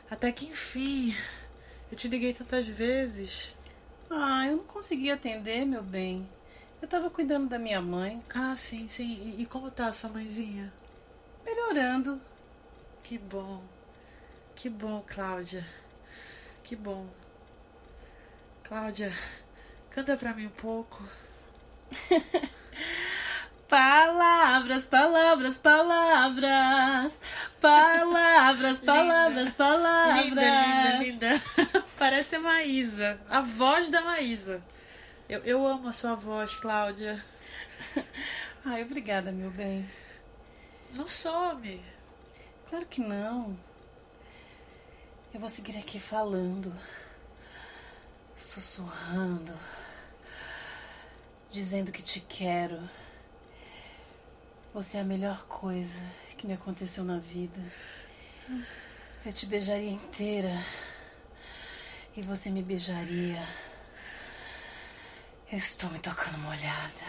Até que enfim. Eu te liguei tantas vezes. Ah, eu não consegui atender, meu bem. Eu tava cuidando da minha mãe. Ah, sim, sim. E, e como tá a sua mãezinha? Melhorando. Que bom. Que bom, Cláudia. Que bom. Cláudia, canta pra mim um pouco. Palavras, palavras, palavras. Palavras, palavras, palavras. Linda, linda, linda. Parece a Maísa. A voz da Maísa. Eu, eu amo a sua voz, Cláudia. Ai, obrigada, meu bem. Não some. Claro que não. Eu vou seguir aqui falando, sussurrando, dizendo que te quero você é a melhor coisa que me aconteceu na vida. Eu te beijaria inteira. E você me beijaria. Eu estou me tocando molhada.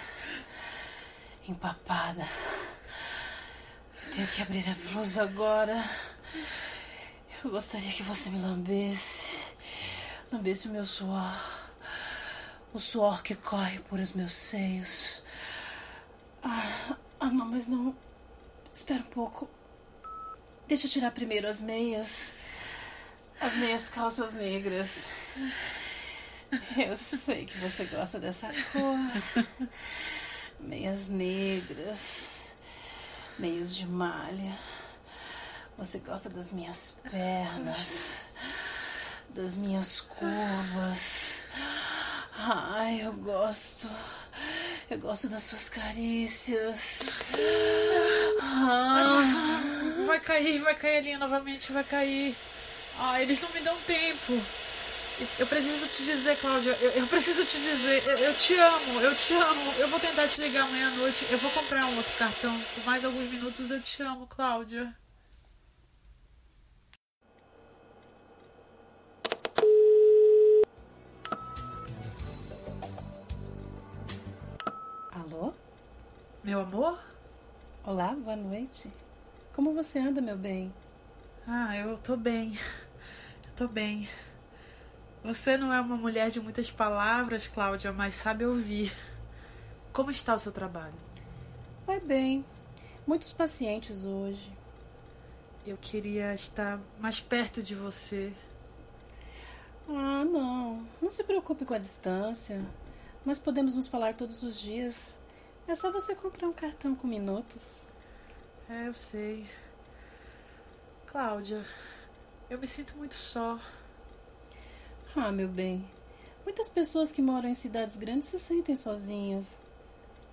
Empapada. Eu tenho que abrir a blusa agora. Eu gostaria que você me lambesse. Lambesse o meu suor. O suor que corre por os meus seios. Ah, ah, não, mas não. Espera um pouco. Deixa eu tirar primeiro as meias. As meias calças negras. Eu sei que você gosta dessa cor. Meias negras. Meios de malha. Você gosta das minhas pernas. Das minhas curvas. Ai, eu gosto. Eu gosto das suas carícias. Ah. Vai cair, vai cair a linha novamente, vai cair. Ah, eles não me dão tempo. Eu preciso te dizer, Cláudia, eu, eu preciso te dizer, eu, eu, te amo, eu te amo. Eu vou tentar te ligar amanhã à noite. Eu vou comprar um outro cartão. Por mais alguns minutos eu te amo, Cláudia. Meu amor? Olá, boa noite. Como você anda, meu bem? Ah, eu tô bem. Eu tô bem. Você não é uma mulher de muitas palavras, Cláudia, mas sabe ouvir. Como está o seu trabalho? Vai bem. Muitos pacientes hoje. Eu queria estar mais perto de você. Ah, não. Não se preocupe com a distância. Nós podemos nos falar todos os dias. É só você comprar um cartão com minutos. É, eu sei. Cláudia, eu me sinto muito só. Ah, meu bem. Muitas pessoas que moram em cidades grandes se sentem sozinhas.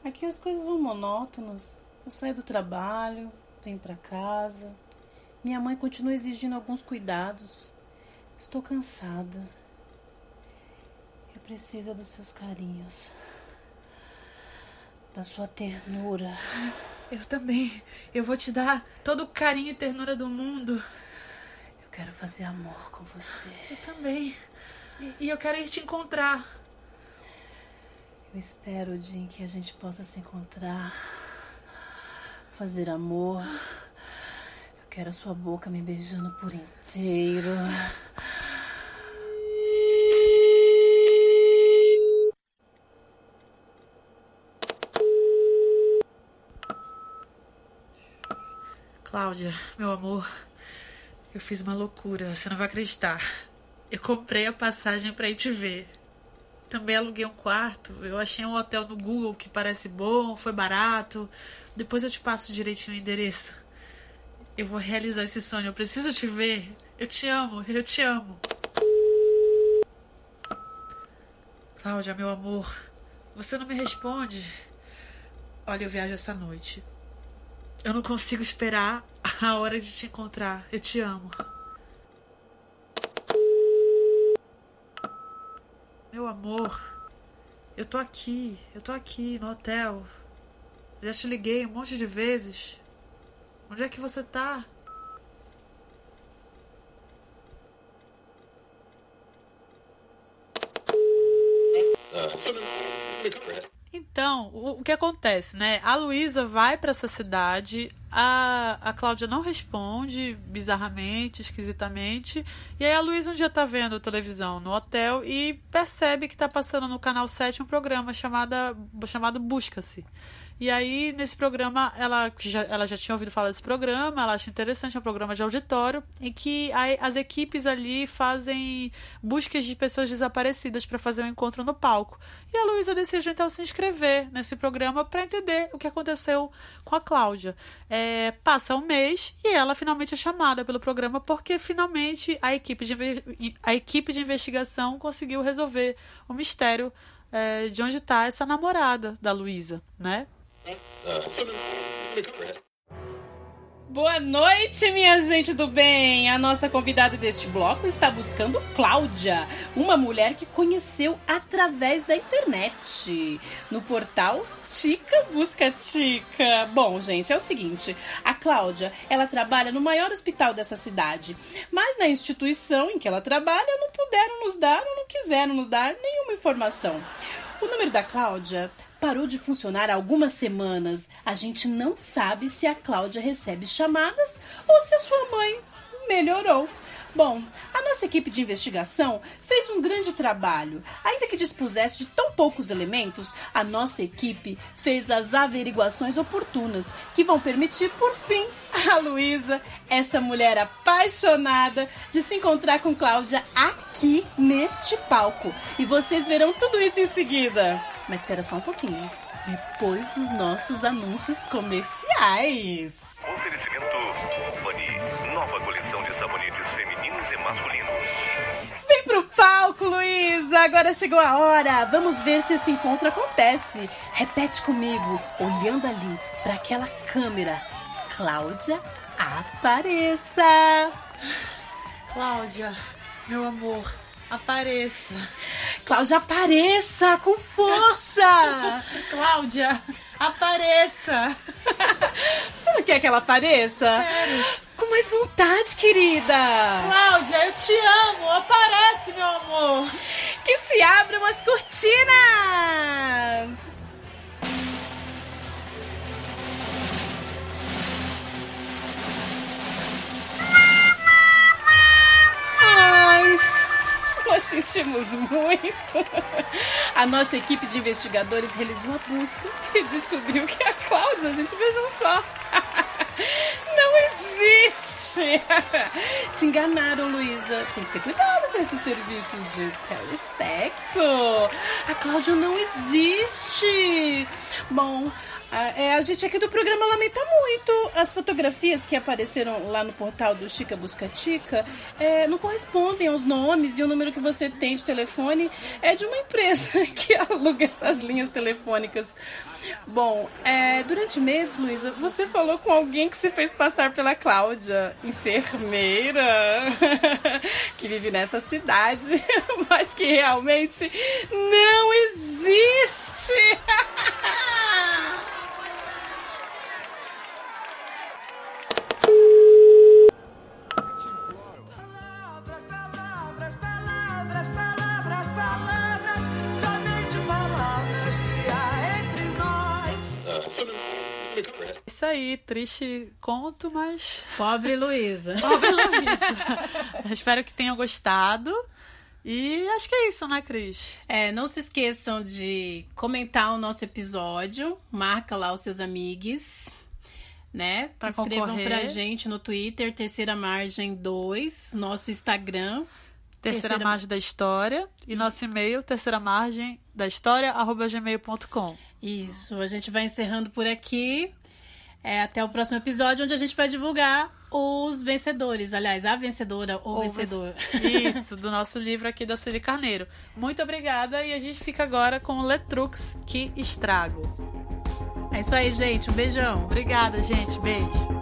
Aqui as coisas vão monótonas. Eu saio do trabalho, venho para casa. Minha mãe continua exigindo alguns cuidados. Estou cansada. Eu preciso dos seus carinhos. Da sua ternura. Eu também. Eu vou te dar todo o carinho e ternura do mundo. Eu quero fazer amor com você. Eu também. E, e eu quero ir te encontrar. Eu espero o dia em que a gente possa se encontrar. Fazer amor. Eu quero a sua boca me beijando por inteiro. Cláudia, meu amor, eu fiz uma loucura, você não vai acreditar. Eu comprei a passagem para ir te ver. Também aluguei um quarto. Eu achei um hotel no Google que parece bom, foi barato. Depois eu te passo direitinho o endereço. Eu vou realizar esse sonho. Eu preciso te ver. Eu te amo, eu te amo. Cláudia, meu amor, você não me responde. Olha, eu viajo essa noite. Eu não consigo esperar a hora de te encontrar. Eu te amo. Meu amor, eu tô aqui, eu tô aqui no hotel. Já te liguei um monte de vezes. Onde é que você tá? Então, o, o que acontece, né? A Luísa vai para essa cidade, a, a Cláudia não responde, bizarramente, esquisitamente. E aí a Luísa um dia tá vendo televisão no hotel e percebe que tá passando no canal 7 um programa chamada, chamado Busca-se. E aí, nesse programa, ela já, ela já tinha ouvido falar desse programa, ela acha interessante, é um programa de auditório, em que a, as equipes ali fazem buscas de pessoas desaparecidas para fazer um encontro no palco. E a Luísa decide então se inscrever nesse programa para entender o que aconteceu com a Cláudia. É, passa um mês e ela finalmente é chamada pelo programa porque finalmente a equipe de, a equipe de investigação conseguiu resolver o mistério é, de onde está essa namorada da Luísa, né? Boa noite, minha gente do bem! A nossa convidada deste bloco está buscando Cláudia, uma mulher que conheceu através da internet, no portal Tica Busca Tica. Bom, gente, é o seguinte: a Cláudia, ela trabalha no maior hospital dessa cidade, mas na instituição em que ela trabalha não puderam nos dar ou não quiseram nos dar nenhuma informação. O número da Cláudia parou de funcionar há algumas semanas. A gente não sabe se a Cláudia recebe chamadas ou se a sua mãe melhorou. Bom, a nossa equipe de investigação fez um grande trabalho. Ainda que dispusesse de tão poucos elementos, a nossa equipe fez as averiguações oportunas que vão permitir, por fim, a Luísa, essa mulher apaixonada, de se encontrar com Cláudia aqui neste palco. E vocês verão tudo isso em seguida. Mas espera só um pouquinho. Depois dos nossos anúncios comerciais. Oferecimento Tiffany, nova coleção de sabonetes femininos e masculinos. Vem pro palco, Luísa! Agora chegou a hora! Vamos ver se esse encontro acontece. Repete comigo, olhando ali para aquela câmera. Cláudia, apareça! Cláudia, meu amor, apareça. Cláudia, apareça com força! Cláudia, apareça! Você não quer que ela apareça? Com mais vontade, querida! Cláudia, eu te amo! Aparece, meu amor! Que se abram as cortinas! nós sentimos muito. A nossa equipe de investigadores realizou a busca e descobriu que a Cláudia, gente, vejam só. Não existe! Te enganaram, Luísa. Tem que ter cuidado com esses serviços de telesexo. A Cláudia não existe. Bom, A, é, a gente aqui do programa lamenta muito. As fotografias que apareceram lá no portal do Chica Buscatica é, não correspondem aos nomes e o número que você tem de telefone é de uma empresa que aluga essas linhas telefônicas. Bom, é, durante mês, Luísa, você falou com alguém que se fez passar pela Cláudia, enfermeira, que vive nessa cidade, mas que realmente não existe. Aí, triste conto, mas. Pobre Luísa. Pobre Luísa. Espero que tenham gostado. E acho que é isso, né, Cris? É, não se esqueçam de comentar o nosso episódio, marca lá os seus amigos, né? Pra Escrevam concorrer. pra gente no Twitter, Terceira Margem 2, nosso Instagram. Terceira, Margem da História. E nosso e-mail, terceira margem da história, arroba gmail.com. Isso, a gente vai encerrando por aqui. É, até o próximo episódio, onde a gente vai divulgar os vencedores. Aliás, a vencedora ou, Ou vencedor. Isso, do nosso livro aqui da Sueli Carneiro. Muito obrigada e a gente fica agora com o Letrux, que estrago. É isso aí, gente. Um beijão. Obrigada, gente. Beijo.